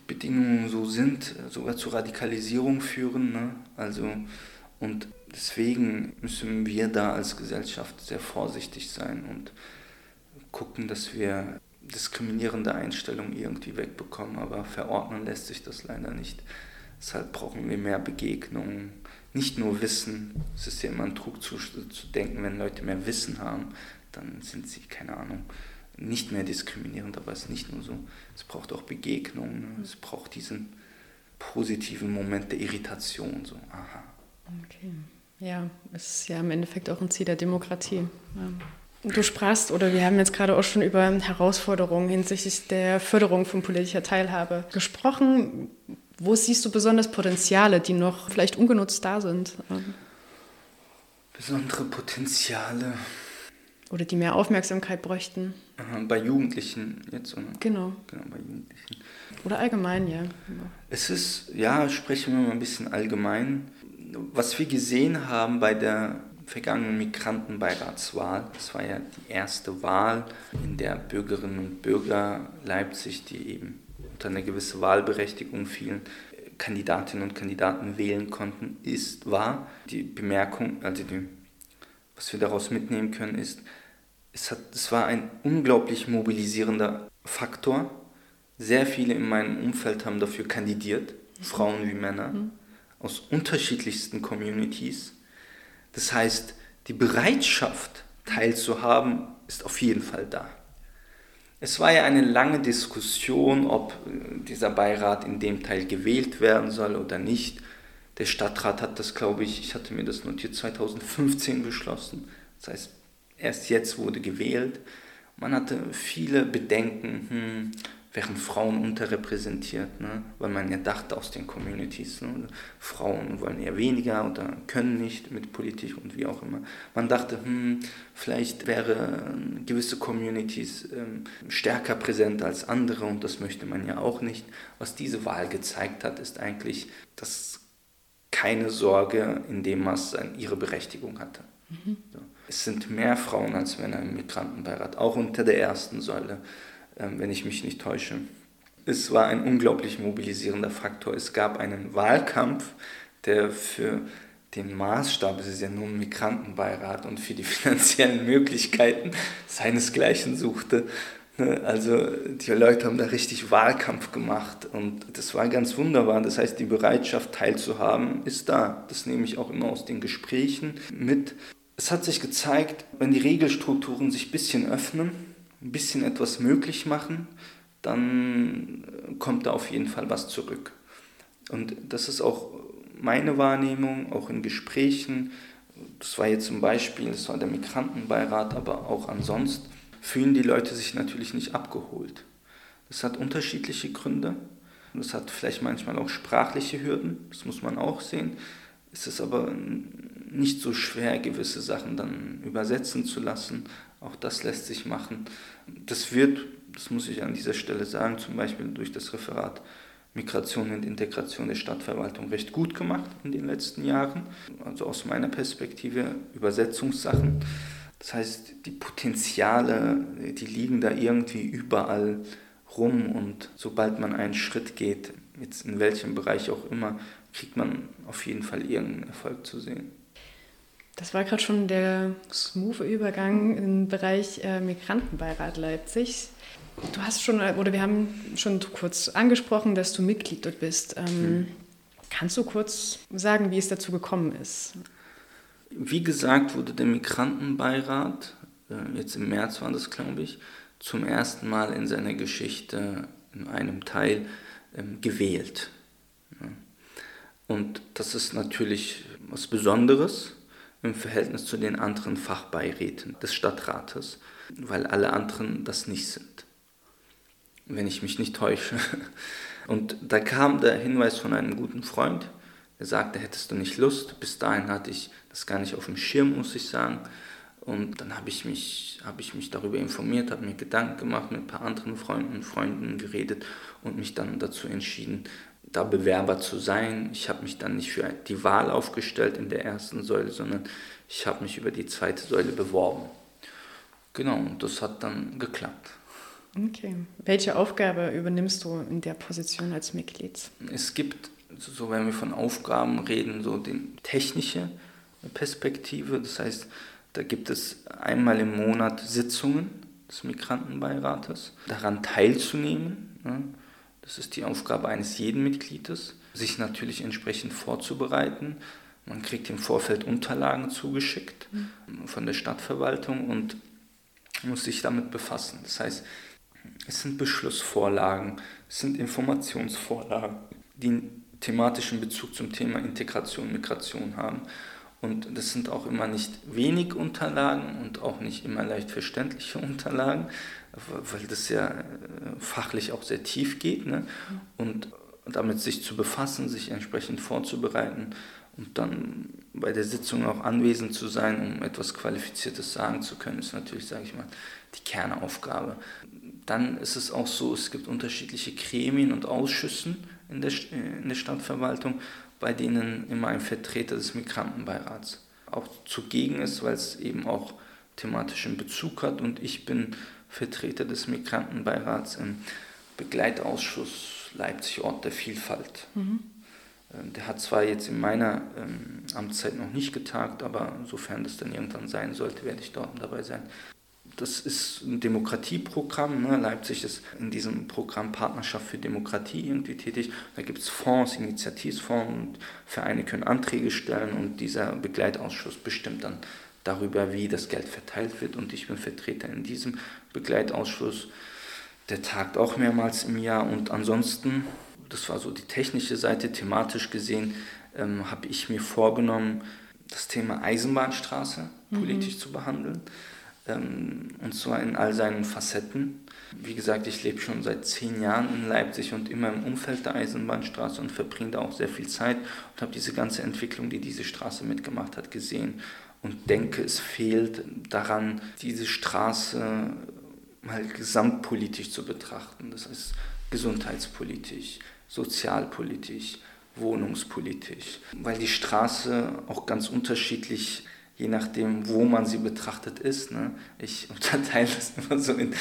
Bedingungen so sind, sogar zu Radikalisierung führen. Ne? Also, und deswegen müssen wir da als Gesellschaft sehr vorsichtig sein und gucken, dass wir diskriminierende Einstellungen irgendwie wegbekommen, aber verordnen lässt sich das leider nicht. Deshalb brauchen wir mehr Begegnungen, nicht nur Wissen. Es ist ja immer ein Trug zu, zu denken, wenn Leute mehr Wissen haben, dann sind sie, keine Ahnung, nicht mehr diskriminierend, aber es ist nicht nur so. Es braucht auch Begegnungen, ne? es braucht diesen positiven Moment der Irritation. So, aha. Okay. Ja, es ist ja im Endeffekt auch ein Ziel der Demokratie. Ja. Du sprachst, oder wir haben jetzt gerade auch schon über Herausforderungen hinsichtlich der Förderung von politischer Teilhabe gesprochen. Wo siehst du besonders Potenziale, die noch vielleicht ungenutzt da sind? Besondere Potenziale. Oder die mehr Aufmerksamkeit bräuchten. Bei Jugendlichen jetzt, oder? Genau. Genau, bei Jugendlichen. Oder allgemein, ja. Es ist, ja, sprechen wir mal ein bisschen allgemein. Was wir gesehen haben bei der vergangenen Migrantenbeiratswahl, das war ja die erste Wahl, in der Bürgerinnen und Bürger Leipzig, die eben unter eine gewisse Wahlberechtigung fielen, Kandidatinnen und Kandidaten wählen konnten, ist, war die Bemerkung, also die, was wir daraus mitnehmen können, ist, es, hat, es war ein unglaublich mobilisierender Faktor. Sehr viele in meinem Umfeld haben dafür kandidiert, mhm. Frauen wie Männer, mhm. aus unterschiedlichsten Communities. Das heißt, die Bereitschaft teilzuhaben ist auf jeden Fall da. Es war ja eine lange Diskussion, ob äh, dieser Beirat in dem Teil gewählt werden soll oder nicht. Der Stadtrat hat das, glaube ich, ich hatte mir das notiert, 2015 beschlossen. Das heißt, erst jetzt wurde gewählt. Man hatte viele Bedenken, hm, wären Frauen unterrepräsentiert, ne? weil man ja dachte aus den Communities, ne? Frauen wollen eher weniger oder können nicht mit Politik und wie auch immer. Man dachte, hm, vielleicht wären gewisse Communities ähm, stärker präsent als andere und das möchte man ja auch nicht. Was diese Wahl gezeigt hat, ist eigentlich, dass keine Sorge in dem Maß ihre Berechtigung hatte. Mhm. So. Es sind mehr Frauen als Männer im Migrantenbeirat, auch unter der ersten Säule. Ähm, wenn ich mich nicht täusche. Es war ein unglaublich mobilisierender Faktor. Es gab einen Wahlkampf, der für den Maßstab, es ist ja nur ein Migrantenbeirat und für die finanziellen Möglichkeiten seinesgleichen suchte. Ne, also die Leute haben da richtig Wahlkampf gemacht und das war ganz wunderbar. Das heißt, die Bereitschaft teilzuhaben ist da. Das nehme ich auch immer aus den Gesprächen mit. Es hat sich gezeigt, wenn die Regelstrukturen sich ein bisschen öffnen, ein bisschen etwas möglich machen, dann kommt da auf jeden Fall was zurück. Und das ist auch meine Wahrnehmung, auch in Gesprächen. Das war jetzt zum Beispiel, das war der Migrantenbeirat, aber auch ansonsten fühlen die Leute sich natürlich nicht abgeholt. Das hat unterschiedliche Gründe. Das hat vielleicht manchmal auch sprachliche Hürden, das muss man auch sehen. Es ist aber nicht so schwer, gewisse Sachen dann übersetzen zu lassen, auch das lässt sich machen. Das wird, das muss ich an dieser Stelle sagen, zum Beispiel durch das Referat Migration und Integration der Stadtverwaltung recht gut gemacht in den letzten Jahren. Also aus meiner Perspektive Übersetzungssachen. Das heißt, die Potenziale, die liegen da irgendwie überall rum und sobald man einen Schritt geht, jetzt in welchem Bereich auch immer, kriegt man auf jeden Fall irgendeinen Erfolg zu sehen. Das war gerade schon der smooth Übergang im Bereich äh, Migrantenbeirat Leipzig. Du hast schon, oder wir haben schon kurz angesprochen, dass du Mitglied dort bist. Ähm, hm. Kannst du kurz sagen, wie es dazu gekommen ist? Wie gesagt, wurde der Migrantenbeirat, äh, jetzt im März war das, glaube ich, zum ersten Mal in seiner Geschichte in einem Teil ähm, gewählt. Und das ist natürlich was Besonderes im Verhältnis zu den anderen Fachbeiräten des Stadtrates, weil alle anderen das nicht sind, wenn ich mich nicht täusche. Und da kam der Hinweis von einem guten Freund, der sagte, hättest du nicht Lust? Bis dahin hatte ich das gar nicht auf dem Schirm, muss ich sagen. Und dann habe ich, mich, hab ich mich darüber informiert, habe mir Gedanken gemacht, mit ein paar anderen Freunden und Freunden geredet und mich dann dazu entschieden, da Bewerber zu sein. Ich habe mich dann nicht für die Wahl aufgestellt in der ersten Säule, sondern ich habe mich über die zweite Säule beworben. Genau, und das hat dann geklappt. Okay. Welche Aufgabe übernimmst du in der Position als Mitglied? Es gibt, so wenn wir von Aufgaben reden, so die technische Perspektive. Das heißt, da gibt es einmal im Monat Sitzungen des Migrantenbeirates, daran teilzunehmen. Ne? Das ist die Aufgabe eines jeden Mitgliedes, sich natürlich entsprechend vorzubereiten. Man kriegt im Vorfeld Unterlagen zugeschickt mhm. von der Stadtverwaltung und muss sich damit befassen. Das heißt, es sind Beschlussvorlagen, es sind Informationsvorlagen, die einen thematischen Bezug zum Thema Integration, Migration haben. Und das sind auch immer nicht wenig Unterlagen und auch nicht immer leicht verständliche Unterlagen, weil das ja äh, fachlich auch sehr tief geht. Ne? Und damit sich zu befassen, sich entsprechend vorzubereiten Und dann bei der Sitzung auch anwesend zu sein, um etwas Qualifiziertes sagen zu können, ist natürlich, sage ich mal, die Kernaufgabe. Dann ist es auch so, es gibt unterschiedliche Gremien und Ausschüssen in der, in der Stadtverwaltung, bei denen immer ein Vertreter des Migrantenbeirats auch zugegen ist, weil es eben auch thematischen Bezug hat. Und ich bin Vertreter des Migrantenbeirats im Begleitausschuss Leipzig Ort der Vielfalt. Mhm. Ähm, der hat zwar jetzt in meiner ähm, Amtszeit noch nicht getagt, aber sofern das dann irgendwann sein sollte, werde ich dort dabei sein. Das ist ein Demokratieprogramm. Ne? Leipzig ist in diesem Programm Partnerschaft für Demokratie irgendwie tätig. Da gibt es Fonds, Initiativfonds und Vereine können Anträge stellen und dieser Begleitausschuss bestimmt dann darüber, wie das Geld verteilt wird. Und ich bin Vertreter in diesem Begleitausschuss. Der tagt auch mehrmals im Jahr und ansonsten das war so die technische Seite, thematisch gesehen, ähm, habe ich mir vorgenommen, das Thema Eisenbahnstraße mhm. politisch zu behandeln. Ähm, und zwar in all seinen Facetten. Wie gesagt, ich lebe schon seit zehn Jahren in Leipzig und immer im Umfeld der Eisenbahnstraße und verbringe da auch sehr viel Zeit und habe diese ganze Entwicklung, die diese Straße mitgemacht hat, gesehen und denke, es fehlt daran, diese Straße mal gesamtpolitisch zu betrachten. Das heißt, gesundheitspolitisch, sozialpolitisch, wohnungspolitisch, weil die Straße auch ganz unterschiedlich, je nachdem, wo man sie betrachtet ist. Ne? Ich unterteile das immer so in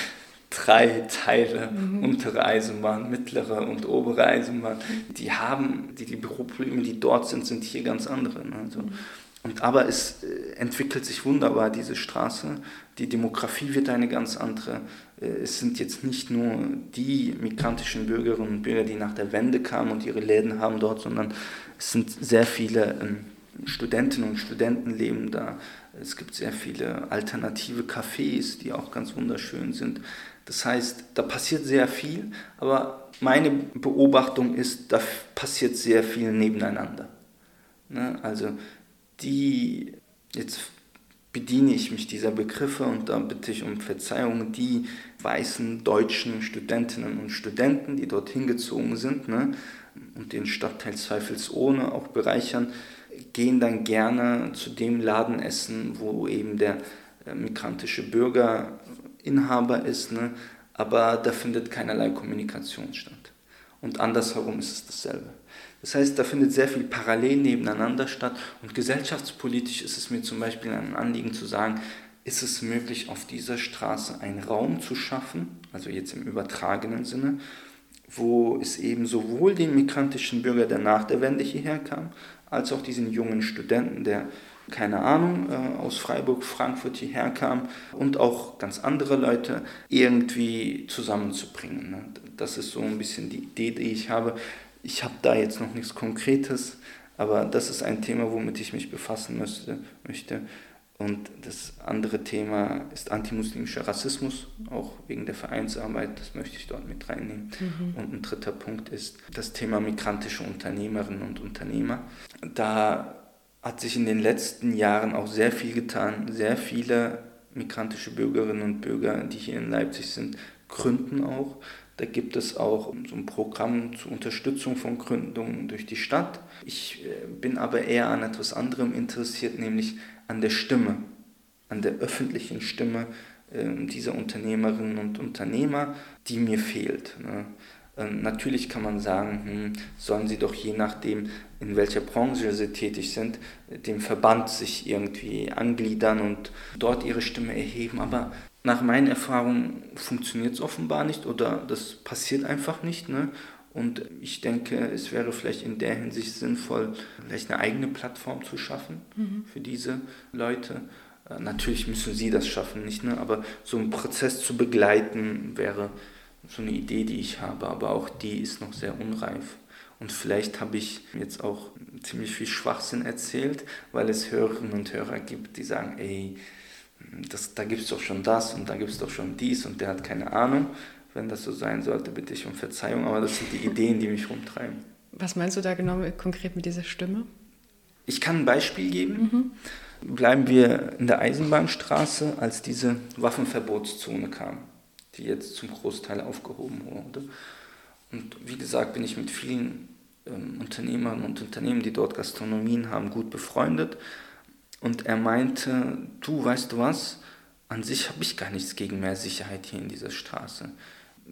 drei Teile, mhm. untere Eisenbahn, mittlere und obere Eisenbahn. Die haben, die, die Büroprobleme, die dort sind, sind hier ganz andere. Ne? Also. Und, aber es äh, entwickelt sich wunderbar, diese Straße. Die Demografie wird eine ganz andere. Äh, es sind jetzt nicht nur die migrantischen Bürgerinnen und Bürger, die nach der Wende kamen und ihre Läden haben dort, sondern es sind sehr viele ähm, Studentinnen und Studenten leben da. Es gibt sehr viele alternative Cafés, die auch ganz wunderschön sind. Das heißt, da passiert sehr viel, aber meine Beobachtung ist, da passiert sehr viel nebeneinander. Ne? Also die, jetzt bediene ich mich dieser Begriffe und da bitte ich um Verzeihung, die weißen deutschen Studentinnen und Studenten, die dorthin gezogen sind ne, und den Stadtteil zweifelsohne auch bereichern, gehen dann gerne zu dem Laden essen, wo eben der äh, migrantische Bürger Inhaber ist, ne, aber da findet keinerlei Kommunikation statt. Und andersherum ist es dasselbe. Das heißt, da findet sehr viel parallel nebeneinander statt und gesellschaftspolitisch ist es mir zum Beispiel ein Anliegen zu sagen, ist es möglich, auf dieser Straße einen Raum zu schaffen, also jetzt im übertragenen Sinne, wo es eben sowohl den migrantischen Bürger, der nach der Wende hierher kam, als auch diesen jungen Studenten, der keine Ahnung, äh, aus Freiburg, Frankfurt hierher kam und auch ganz andere Leute irgendwie zusammenzubringen. Ne? Das ist so ein bisschen die Idee, die ich habe. Ich habe da jetzt noch nichts Konkretes, aber das ist ein Thema, womit ich mich befassen müsste, möchte. Und das andere Thema ist antimuslimischer Rassismus, auch wegen der Vereinsarbeit, das möchte ich dort mit reinnehmen. Mhm. Und ein dritter Punkt ist das Thema migrantische Unternehmerinnen und Unternehmer. Da hat sich in den letzten Jahren auch sehr viel getan. Sehr viele migrantische Bürgerinnen und Bürger, die hier in Leipzig sind, gründen auch. Da gibt es auch so ein Programm zur Unterstützung von Gründungen durch die Stadt. Ich äh, bin aber eher an etwas anderem interessiert, nämlich an der Stimme, an der öffentlichen Stimme ähm, dieser Unternehmerinnen und Unternehmer, die mir fehlt. Ne? Ähm, natürlich kann man sagen, hm, sollen sie doch je nachdem, in welcher Branche sie tätig sind, dem Verband sich irgendwie angliedern und dort ihre Stimme erheben. Aber nach meinen Erfahrungen funktioniert es offenbar nicht oder das passiert einfach nicht. Ne? Und ich denke, es wäre vielleicht in der Hinsicht sinnvoll, vielleicht eine eigene Plattform zu schaffen mhm. für diese Leute. Äh, natürlich müssen sie das schaffen, nicht? Ne? Aber so einen Prozess zu begleiten wäre so eine Idee, die ich habe, aber auch die ist noch sehr unreif. Und vielleicht habe ich jetzt auch ziemlich viel Schwachsinn erzählt, weil es Hörerinnen und Hörer gibt, die sagen, ey, das, da gibt es doch schon das und da gibt es doch schon dies und der hat keine Ahnung. Wenn das so sein sollte, bitte ich um Verzeihung, aber das sind die Ideen, die mich rumtreiben. Was meinst du da genau konkret mit dieser Stimme? Ich kann ein Beispiel geben. Mhm. Bleiben wir in der Eisenbahnstraße, als diese Waffenverbotszone kam, die jetzt zum Großteil aufgehoben wurde. Und wie gesagt, bin ich mit vielen ähm, Unternehmerinnen und Unternehmen, die dort Gastronomien haben, gut befreundet. Und er meinte, du weißt du was, an sich habe ich gar nichts gegen mehr Sicherheit hier in dieser Straße.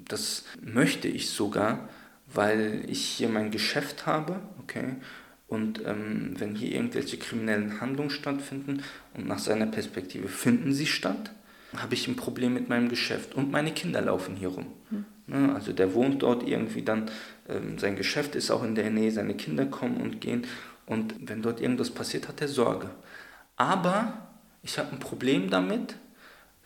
Das möchte ich sogar, weil ich hier mein Geschäft habe, okay, und ähm, wenn hier irgendwelche kriminellen Handlungen stattfinden und nach seiner Perspektive finden sie statt, habe ich ein Problem mit meinem Geschäft und meine Kinder laufen hier rum. Mhm. Also der wohnt dort irgendwie dann, ähm, sein Geschäft ist auch in der Nähe, seine Kinder kommen und gehen und wenn dort irgendwas passiert, hat er Sorge. Aber ich habe ein Problem damit,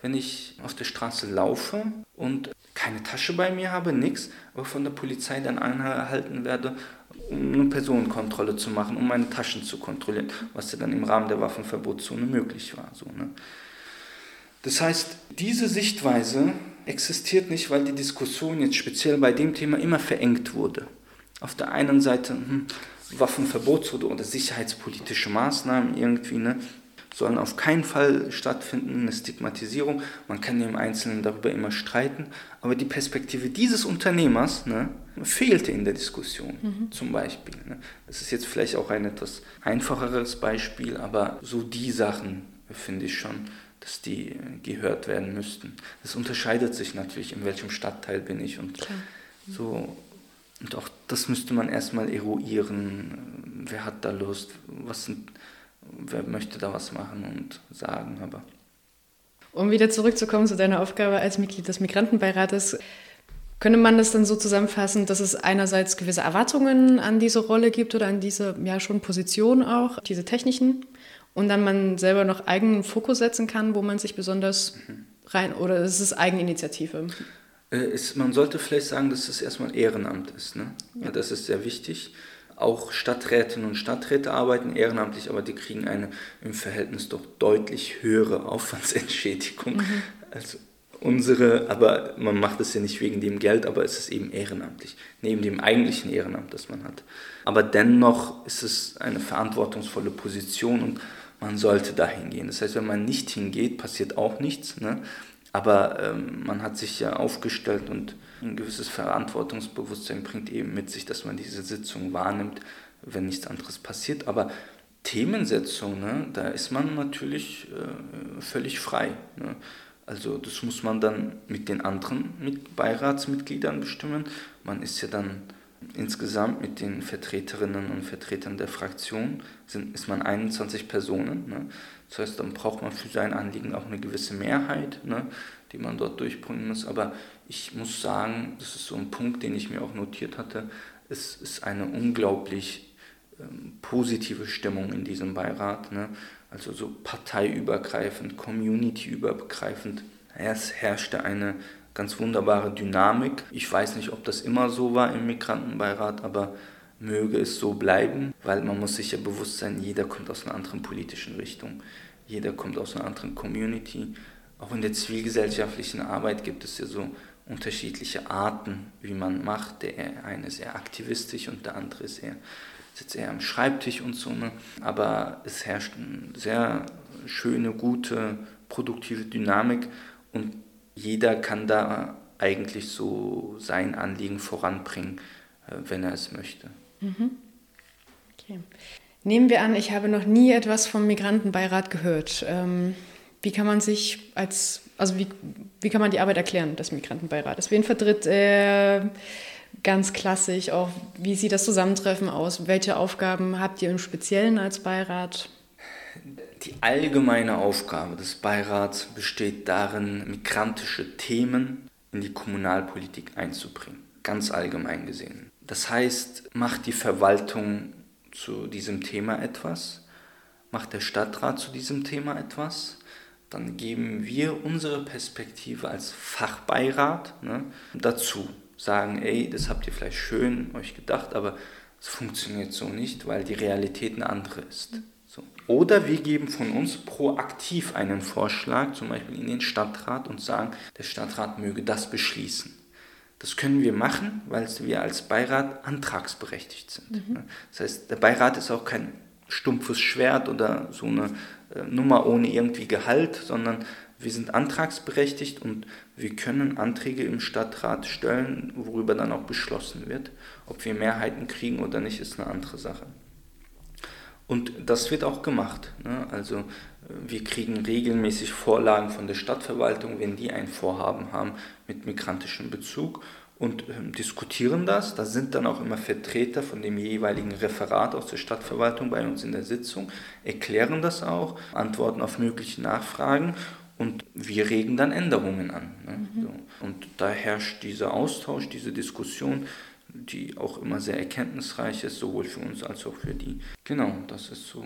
wenn ich auf der Straße laufe und keine Tasche bei mir habe, nichts, aber von der Polizei dann angehalten werde, um eine Personenkontrolle zu machen, um meine Taschen zu kontrollieren, was ja dann im Rahmen der Waffenverbotszone möglich war. So, ne? Das heißt, diese Sichtweise existiert nicht, weil die Diskussion jetzt speziell bei dem Thema immer verengt wurde. Auf der einen Seite hm, Waffenverbotsverbot oder sicherheitspolitische Maßnahmen irgendwie, ne? Sollen auf keinen Fall stattfinden, eine Stigmatisierung. Man kann im Einzelnen darüber immer streiten, aber die Perspektive dieses Unternehmers ne, fehlte in der Diskussion, mhm. zum Beispiel. Ne. Das ist jetzt vielleicht auch ein etwas einfacheres Beispiel, aber so die Sachen finde ich schon, dass die gehört werden müssten. Das unterscheidet sich natürlich, in welchem Stadtteil bin ich und Klar. so. Und auch das müsste man erstmal eruieren. Wer hat da Lust? Was sind wer möchte da was machen und sagen, aber. Um wieder zurückzukommen zu deiner Aufgabe als Mitglied des Migrantenbeirates, könnte man das dann so zusammenfassen, dass es einerseits gewisse Erwartungen an diese Rolle gibt oder an diese ja schon Position auch, diese technischen, und dann man selber noch eigenen Fokus setzen kann, wo man sich besonders mhm. rein, oder ist es Eigeninitiative? Äh, man sollte vielleicht sagen, dass es erstmal Ehrenamt ist. Ne? Ja. Das ist sehr wichtig. Auch Stadträtinnen und Stadträte arbeiten ehrenamtlich, aber die kriegen eine im Verhältnis doch deutlich höhere Aufwandsentschädigung mhm. als unsere. Aber man macht es ja nicht wegen dem Geld, aber es ist eben ehrenamtlich, neben dem eigentlichen Ehrenamt, das man hat. Aber dennoch ist es eine verantwortungsvolle Position und man sollte dahin gehen. Das heißt, wenn man nicht hingeht, passiert auch nichts. Ne? Aber ähm, man hat sich ja aufgestellt und ein gewisses Verantwortungsbewusstsein bringt eben mit sich, dass man diese Sitzung wahrnimmt, wenn nichts anderes passiert. Aber Themensetzung, ne, da ist man natürlich äh, völlig frei. Ne? Also das muss man dann mit den anderen mit Beiratsmitgliedern bestimmen. Man ist ja dann insgesamt mit den Vertreterinnen und Vertretern der Fraktion, sind, ist man 21 Personen. Ne? Das heißt, dann braucht man für sein Anliegen auch eine gewisse Mehrheit, ne, die man dort durchbringen muss. Aber ich muss sagen, das ist so ein Punkt, den ich mir auch notiert hatte, es ist eine unglaublich ähm, positive Stimmung in diesem Beirat. Ne? Also so parteiübergreifend, communityübergreifend. Es herrschte eine ganz wunderbare Dynamik. Ich weiß nicht, ob das immer so war im Migrantenbeirat, aber möge es so bleiben, weil man muss sich ja bewusst sein, jeder kommt aus einer anderen politischen Richtung, jeder kommt aus einer anderen Community. Auch in der zivilgesellschaftlichen Arbeit gibt es ja so unterschiedliche Arten, wie man macht. Der eine ist eher aktivistisch und der andere ist eher, sitzt eher am Schreibtisch und so. Ne? Aber es herrscht eine sehr schöne, gute, produktive Dynamik und jeder kann da eigentlich so sein Anliegen voranbringen, äh, wenn er es möchte. Mhm. Okay. Nehmen wir an, ich habe noch nie etwas vom Migrantenbeirat gehört. Ähm, wie kann man sich als also wie, wie kann man die Arbeit erklären des Migrantenbeirates? Wen vertritt er? Ganz klassisch auch, wie sieht das Zusammentreffen aus? Welche Aufgaben habt ihr im Speziellen als Beirat? Die allgemeine Aufgabe des Beirats besteht darin, migrantische Themen in die Kommunalpolitik einzubringen, ganz allgemein gesehen. Das heißt, macht die Verwaltung zu diesem Thema etwas? Macht der Stadtrat zu diesem Thema etwas? dann geben wir unsere Perspektive als Fachbeirat ne, dazu. Sagen, ey, das habt ihr vielleicht schön euch gedacht, aber es funktioniert so nicht, weil die Realität eine andere ist. Oder wir geben von uns proaktiv einen Vorschlag, zum Beispiel in den Stadtrat und sagen, der Stadtrat möge das beschließen. Das können wir machen, weil wir als Beirat antragsberechtigt sind. Mhm. Das heißt, der Beirat ist auch kein stumpfes Schwert oder so eine äh, Nummer ohne irgendwie Gehalt, sondern wir sind antragsberechtigt und wir können Anträge im Stadtrat stellen, worüber dann auch beschlossen wird. Ob wir Mehrheiten kriegen oder nicht, ist eine andere Sache. Und das wird auch gemacht. Ne? Also äh, wir kriegen regelmäßig Vorlagen von der Stadtverwaltung, wenn die ein Vorhaben haben mit migrantischem Bezug und äh, diskutieren das. Da sind dann auch immer Vertreter von dem jeweiligen Referat aus der Stadtverwaltung bei uns in der Sitzung, erklären das auch, antworten auf mögliche Nachfragen und wir regen dann Änderungen an. Ne? Mhm. So. Und da herrscht dieser Austausch, diese Diskussion, die auch immer sehr erkenntnisreich ist, sowohl für uns als auch für die. Genau, das ist so,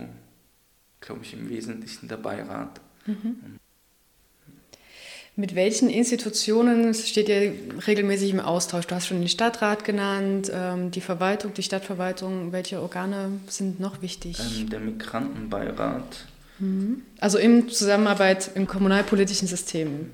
glaube ich, im Wesentlichen der Beirat. Mhm. Mit welchen Institutionen steht ihr regelmäßig im Austausch? Du hast schon den Stadtrat genannt, ähm, die Verwaltung, die Stadtverwaltung. Welche Organe sind noch wichtig? Ähm, der Migrantenbeirat Mhm. Also in Zusammenarbeit im kommunalpolitischen System.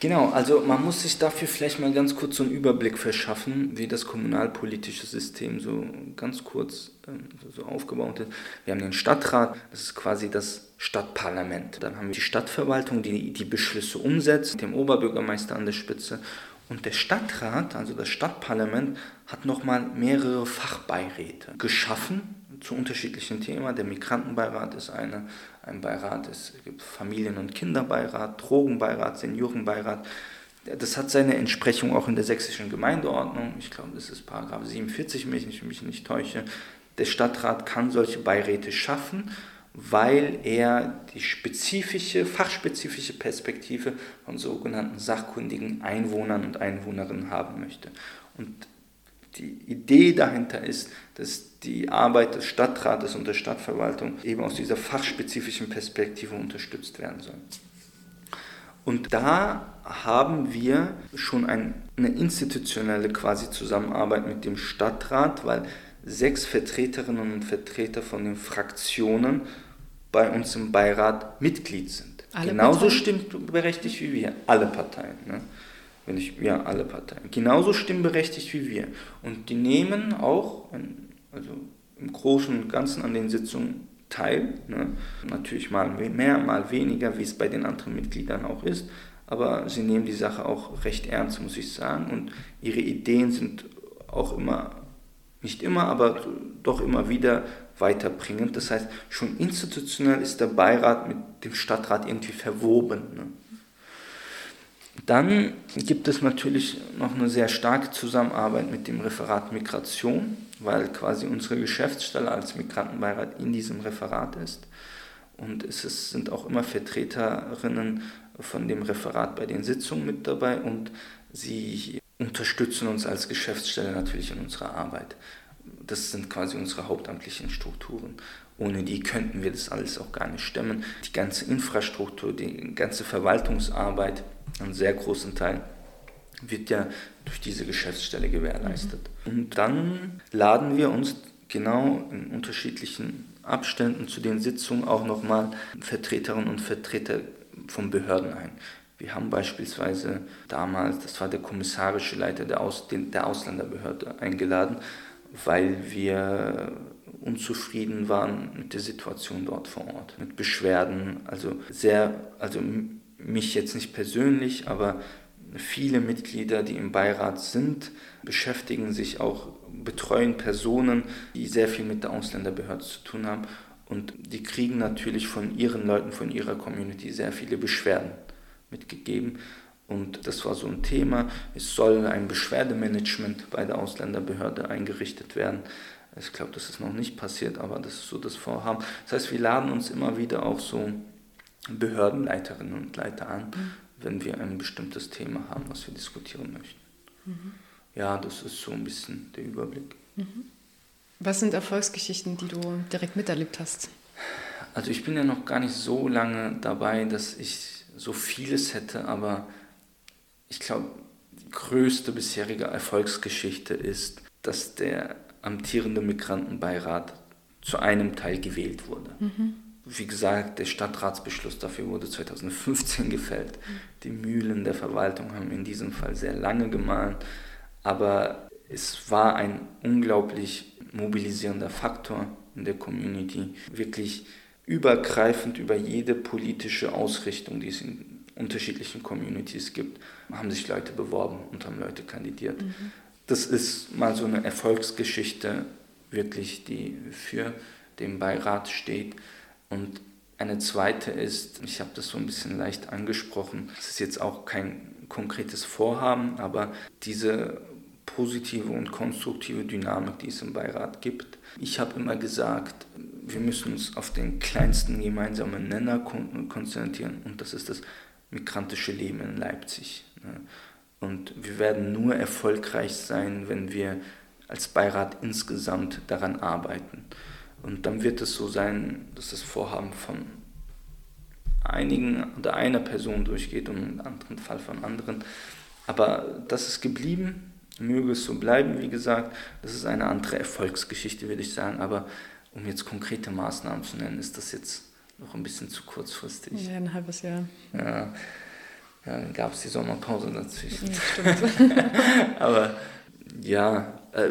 Genau, also man muss sich dafür vielleicht mal ganz kurz so einen Überblick verschaffen, wie das kommunalpolitische System so ganz kurz ähm, so aufgebaut ist. Wir haben den Stadtrat, das ist quasi das Stadtparlament. Dann haben wir die Stadtverwaltung, die die Beschlüsse umsetzt, dem Oberbürgermeister an der Spitze. Und der Stadtrat, also das Stadtparlament, hat nochmal mehrere Fachbeiräte geschaffen, zu unterschiedlichen Themen. Der Migrantenbeirat ist eine, ein Beirat, es gibt Familien- und Kinderbeirat, Drogenbeirat, Seniorenbeirat. Das hat seine Entsprechung auch in der sächsischen Gemeindeordnung. Ich glaube, das ist Paragraph 47, wenn ich mich nicht täusche. Der Stadtrat kann solche Beiräte schaffen, weil er die spezifische, fachspezifische Perspektive von sogenannten sachkundigen Einwohnern und Einwohnerinnen haben möchte. Und die Idee dahinter ist, dass die Arbeit des Stadtrates und der Stadtverwaltung eben aus dieser fachspezifischen Perspektive unterstützt werden soll. Und da haben wir schon ein, eine institutionelle quasi Zusammenarbeit mit dem Stadtrat, weil sechs Vertreterinnen und Vertreter von den Fraktionen bei uns im Beirat Mitglied sind. Alle Genauso Parteien? stimmberechtigt wie wir, alle Parteien. Ne? Wenn ich, ja, alle Parteien, genauso stimmberechtigt wie wir. Und die nehmen auch, also im Großen und Ganzen an den Sitzungen teil. Ne? Natürlich mal mehr, mal weniger, wie es bei den anderen Mitgliedern auch ist. Aber sie nehmen die Sache auch recht ernst, muss ich sagen. Und ihre Ideen sind auch immer, nicht immer, aber doch immer wieder weiterbringend. Das heißt, schon institutionell ist der Beirat mit dem Stadtrat irgendwie verwoben. Ne? Dann gibt es natürlich noch eine sehr starke Zusammenarbeit mit dem Referat Migration, weil quasi unsere Geschäftsstelle als Migrantenbeirat in diesem Referat ist. Und es ist, sind auch immer Vertreterinnen von dem Referat bei den Sitzungen mit dabei und sie unterstützen uns als Geschäftsstelle natürlich in unserer Arbeit. Das sind quasi unsere hauptamtlichen Strukturen. Ohne die könnten wir das alles auch gar nicht stemmen. Die ganze Infrastruktur, die ganze Verwaltungsarbeit, einen sehr großen Teil wird ja durch diese Geschäftsstelle gewährleistet. Mhm. Und dann laden wir uns genau in unterschiedlichen Abständen zu den Sitzungen auch nochmal Vertreterinnen und Vertreter von Behörden ein. Wir haben beispielsweise damals, das war der kommissarische Leiter der, Aus, der Ausländerbehörde eingeladen, weil wir unzufrieden waren mit der Situation dort vor Ort, mit Beschwerden, also sehr, also mich jetzt nicht persönlich, aber viele Mitglieder, die im Beirat sind, beschäftigen sich auch, betreuen Personen, die sehr viel mit der Ausländerbehörde zu tun haben. Und die kriegen natürlich von ihren Leuten, von ihrer Community sehr viele Beschwerden mitgegeben. Und das war so ein Thema. Es soll ein Beschwerdemanagement bei der Ausländerbehörde eingerichtet werden. Ich glaube, das ist noch nicht passiert, aber das ist so das Vorhaben. Das heißt, wir laden uns immer wieder auch so Behördenleiterinnen und Leiter an, mhm. wenn wir ein bestimmtes Thema haben, was wir diskutieren möchten. Mhm. Ja, das ist so ein bisschen der Überblick. Mhm. Was sind Erfolgsgeschichten, die du direkt miterlebt hast? Also ich bin ja noch gar nicht so lange dabei, dass ich so vieles hätte, aber ich glaube, die größte bisherige Erfolgsgeschichte ist, dass der amtierende Migrantenbeirat zu einem Teil gewählt wurde. Mhm. Wie gesagt, der Stadtratsbeschluss dafür wurde 2015 gefällt. Die Mühlen der Verwaltung haben in diesem Fall sehr lange gemahlen, aber es war ein unglaublich mobilisierender Faktor in der Community, wirklich übergreifend über jede politische Ausrichtung, die es in unterschiedlichen Communities gibt, haben sich Leute beworben und haben Leute kandidiert. Mhm. Das ist mal so eine Erfolgsgeschichte, wirklich, die für den Beirat steht. Und eine zweite ist, ich habe das so ein bisschen leicht angesprochen, es ist jetzt auch kein konkretes Vorhaben, aber diese positive und konstruktive Dynamik, die es im Beirat gibt. Ich habe immer gesagt, wir müssen uns auf den kleinsten gemeinsamen Nenner konzentrieren und das ist das migrantische Leben in Leipzig. Und wir werden nur erfolgreich sein, wenn wir als Beirat insgesamt daran arbeiten. Und dann wird es so sein, dass das Vorhaben von einigen oder einer Person durchgeht und im anderen Fall von anderen. Aber das ist geblieben, möge es so bleiben, wie gesagt. Das ist eine andere Erfolgsgeschichte, würde ich sagen. Aber um jetzt konkrete Maßnahmen zu nennen, ist das jetzt noch ein bisschen zu kurzfristig. Ja, ein halbes Jahr. Ja, ja dann gab es die Sommerpause dazwischen. Ja. Aber ja, äh,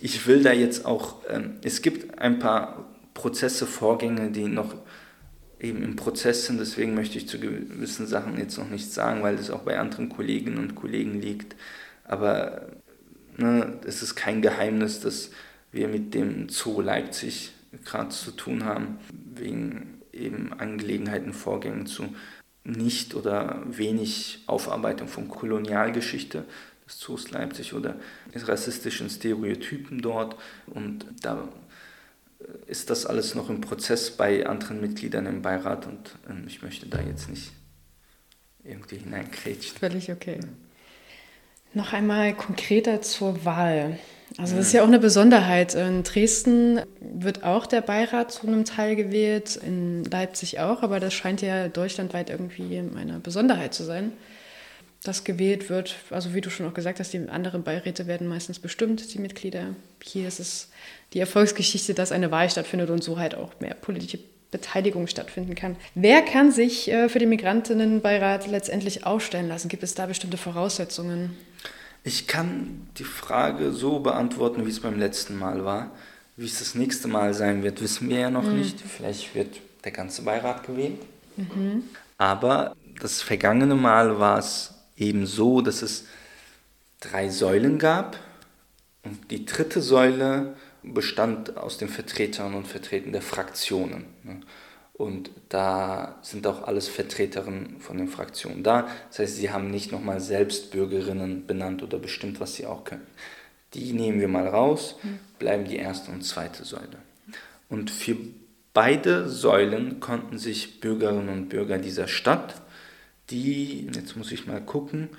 ich will da jetzt auch, ähm, es gibt ein paar Prozesse, Vorgänge, die noch eben im Prozess sind. Deswegen möchte ich zu gewissen Sachen jetzt noch nichts sagen, weil das auch bei anderen Kolleginnen und Kollegen liegt. Aber ne, es ist kein Geheimnis, dass wir mit dem Zoo Leipzig gerade zu tun haben, wegen eben Angelegenheiten, Vorgängen zu nicht oder wenig Aufarbeitung von Kolonialgeschichte des Zoos Leipzig oder rassistischen Stereotypen dort. Und da ist das alles noch im Prozess bei anderen Mitgliedern im Beirat und ähm, ich möchte da jetzt nicht irgendwie hineinkrätschen. Völlig okay. Noch einmal konkreter zur Wahl. Also das ist ja auch eine Besonderheit. In Dresden wird auch der Beirat zu einem Teil gewählt, in Leipzig auch, aber das scheint ja deutschlandweit irgendwie eine Besonderheit zu sein, dass gewählt wird. Also wie du schon auch gesagt hast, die anderen Beiräte werden meistens bestimmt, die Mitglieder. Hier ist es die Erfolgsgeschichte, dass eine Wahl stattfindet und so halt auch mehr politische Beteiligung stattfinden kann. Wer kann sich äh, für den Migrantinnenbeirat letztendlich aufstellen lassen? Gibt es da bestimmte Voraussetzungen? Ich kann die Frage so beantworten, wie es beim letzten Mal war. Wie es das nächste Mal sein wird, wissen wir ja noch mhm. nicht. Vielleicht wird der ganze Beirat gewählt. Mhm. Aber das vergangene Mal war es eben so, dass es drei Säulen gab. Und die dritte Säule bestand aus den Vertretern und Vertretern der Fraktionen. Und da sind auch alles Vertreterinnen von den Fraktionen da. Das heißt, sie haben nicht nochmal selbst Bürgerinnen benannt oder bestimmt, was sie auch können. Die nehmen wir mal raus, bleiben die erste und zweite Säule. Und für beide Säulen konnten sich Bürgerinnen und Bürger dieser Stadt, die, jetzt muss ich mal gucken,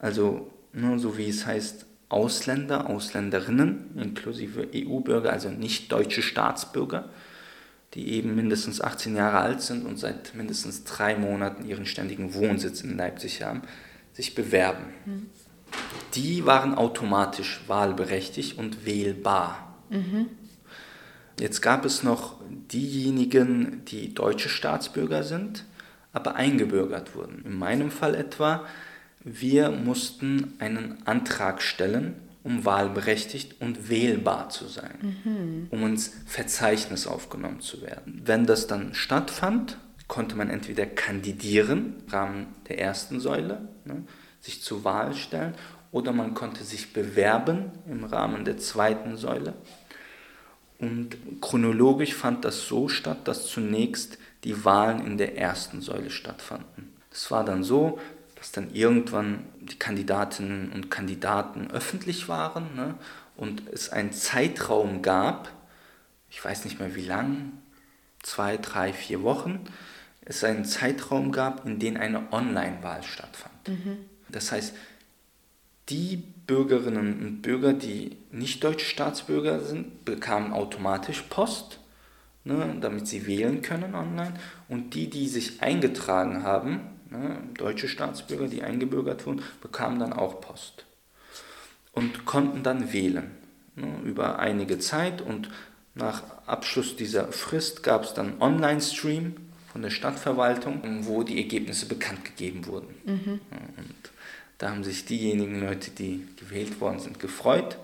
also nur so wie es heißt, Ausländer, Ausländerinnen, inklusive EU-Bürger, also nicht deutsche Staatsbürger, die eben mindestens 18 Jahre alt sind und seit mindestens drei Monaten ihren ständigen Wohnsitz in Leipzig haben, sich bewerben. Mhm. Die waren automatisch wahlberechtigt und wählbar. Mhm. Jetzt gab es noch diejenigen, die deutsche Staatsbürger sind, aber eingebürgert wurden. In meinem Fall etwa wir mussten einen Antrag stellen, um wahlberechtigt und wählbar zu sein, mhm. um ins Verzeichnis aufgenommen zu werden. Wenn das dann stattfand, konnte man entweder kandidieren im Rahmen der ersten Säule, ne, sich zur Wahl stellen, oder man konnte sich bewerben im Rahmen der zweiten Säule. Und chronologisch fand das so statt, dass zunächst die Wahlen in der ersten Säule stattfanden. Es war dann so, dass dann irgendwann die Kandidatinnen und Kandidaten öffentlich waren ne, und es einen Zeitraum gab, ich weiß nicht mehr wie lang, zwei, drei, vier Wochen, es einen Zeitraum gab, in dem eine Online-Wahl stattfand. Mhm. Das heißt, die Bürgerinnen und Bürger, die nicht deutsche Staatsbürger sind, bekamen automatisch Post, ne, damit sie wählen können online. Und die, die sich eingetragen haben, Ne, deutsche Staatsbürger, die eingebürgert wurden, bekamen dann auch Post und konnten dann wählen ne, über einige Zeit und nach Abschluss dieser Frist gab es dann Online-Stream von der Stadtverwaltung, wo die Ergebnisse bekannt gegeben wurden. Mhm. Und da haben sich diejenigen Leute, die gewählt worden sind, gefreut.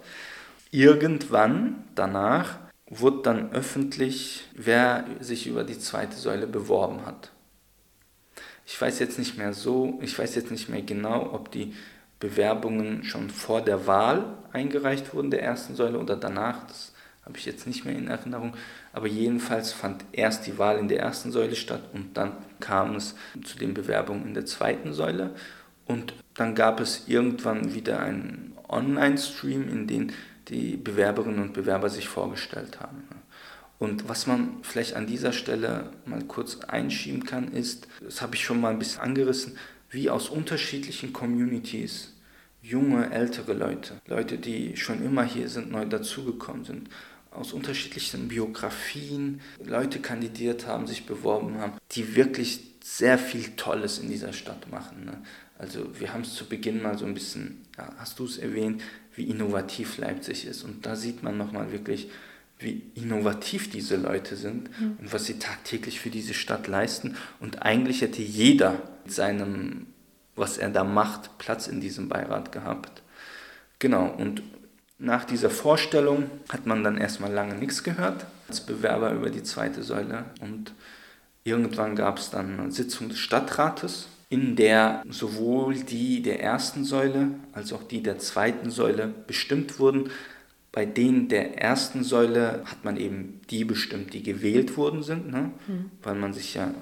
Irgendwann danach wurde dann öffentlich, wer sich über die zweite Säule beworben hat. Ich weiß jetzt nicht mehr so, ich weiß jetzt nicht mehr genau, ob die Bewerbungen schon vor der Wahl eingereicht wurden der ersten Säule oder danach. Das habe ich jetzt nicht mehr in Erinnerung. Aber jedenfalls fand erst die Wahl in der ersten Säule statt und dann kam es zu den Bewerbungen in der zweiten Säule. Und dann gab es irgendwann wieder einen Online-Stream, in dem die Bewerberinnen und Bewerber sich vorgestellt haben. Und was man vielleicht an dieser Stelle mal kurz einschieben kann, ist, das habe ich schon mal ein bisschen angerissen, wie aus unterschiedlichen Communities junge, ältere Leute, Leute, die schon immer hier sind, neu dazugekommen sind, aus unterschiedlichen Biografien Leute kandidiert haben, sich beworben haben, die wirklich sehr viel Tolles in dieser Stadt machen. Ne? Also wir haben es zu Beginn mal so ein bisschen, ja, hast du es erwähnt, wie innovativ Leipzig ist. Und da sieht man nochmal wirklich, wie innovativ diese Leute sind mhm. und was sie tagtäglich für diese Stadt leisten. Und eigentlich hätte jeder mit seinem, was er da macht, Platz in diesem Beirat gehabt. Genau, und nach dieser Vorstellung hat man dann erstmal lange nichts gehört als Bewerber über die zweite Säule und irgendwann gab es dann eine Sitzung des Stadtrates, in der sowohl die der ersten Säule als auch die der zweiten Säule bestimmt wurden. Bei denen der ersten Säule hat man eben die bestimmt, die gewählt worden sind, ne? Mhm. weil man sich ja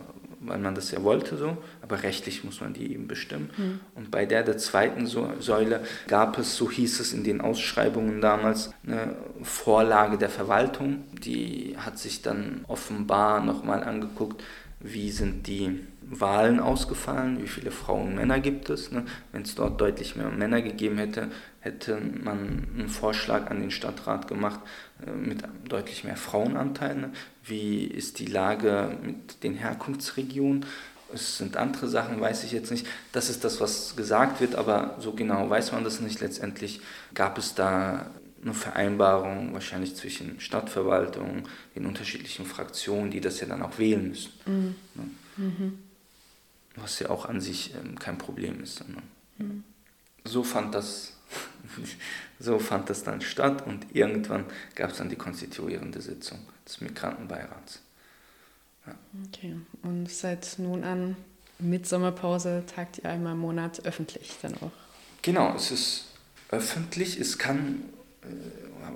weil man das ja wollte so, aber rechtlich muss man die eben bestimmen. Mhm. Und bei der der zweiten Säule gab es, so hieß es in den Ausschreibungen damals, eine Vorlage der Verwaltung. Die hat sich dann offenbar nochmal angeguckt, wie sind die Wahlen ausgefallen, wie viele Frauen und Männer gibt es. Ne? Wenn es dort deutlich mehr Männer gegeben hätte, hätte man einen Vorschlag an den Stadtrat gemacht äh, mit deutlich mehr Frauenanteilen. Ne? Wie ist die Lage mit den Herkunftsregionen? Es sind andere Sachen, weiß ich jetzt nicht. Das ist das, was gesagt wird, aber so genau weiß man das nicht. Letztendlich gab es da eine Vereinbarung wahrscheinlich zwischen Stadtverwaltung, den unterschiedlichen Fraktionen, die das ja dann auch wählen müssen. Mhm. Ne? Mhm. Was ja auch an sich ähm, kein Problem ist. Ne? Mhm. So fand das so fand das dann statt und irgendwann gab es dann die konstituierende Sitzung des Migrantenbeirats. Ja. Okay, und seit nun an mit Sommerpause tagt ihr einmal im Monat öffentlich dann auch? Genau, es ist öffentlich, es kann, äh,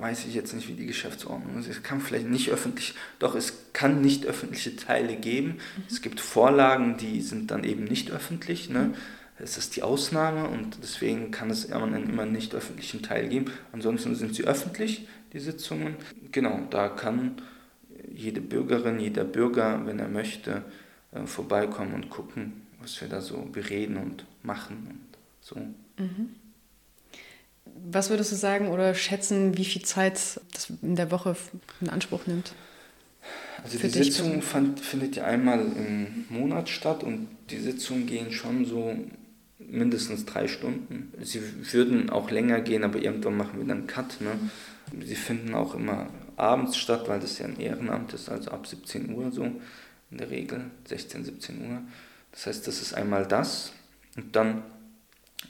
weiß ich jetzt nicht, wie die Geschäftsordnung ist, es kann vielleicht nicht öffentlich, doch es kann nicht öffentliche Teile geben. Mhm. Es gibt Vorlagen, die sind dann eben nicht öffentlich. Ne? Mhm es ist die Ausnahme und deswegen kann es immer nicht öffentlichen Teil geben. Ansonsten sind sie öffentlich, die Sitzungen. Genau, da kann jede Bürgerin, jeder Bürger, wenn er möchte, äh, vorbeikommen und gucken, was wir da so bereden und machen und so. Mhm. Was würdest du sagen oder schätzen, wie viel Zeit das in der Woche in Anspruch nimmt? Also die Sitzung fand, findet ja einmal im Monat statt und die Sitzungen gehen schon so mindestens drei Stunden. Sie würden auch länger gehen, aber irgendwann machen wir dann einen Cut. Ne? Sie finden auch immer abends statt, weil das ja ein Ehrenamt ist, also ab 17 Uhr so in der Regel, 16, 17 Uhr. Das heißt, das ist einmal das. Und dann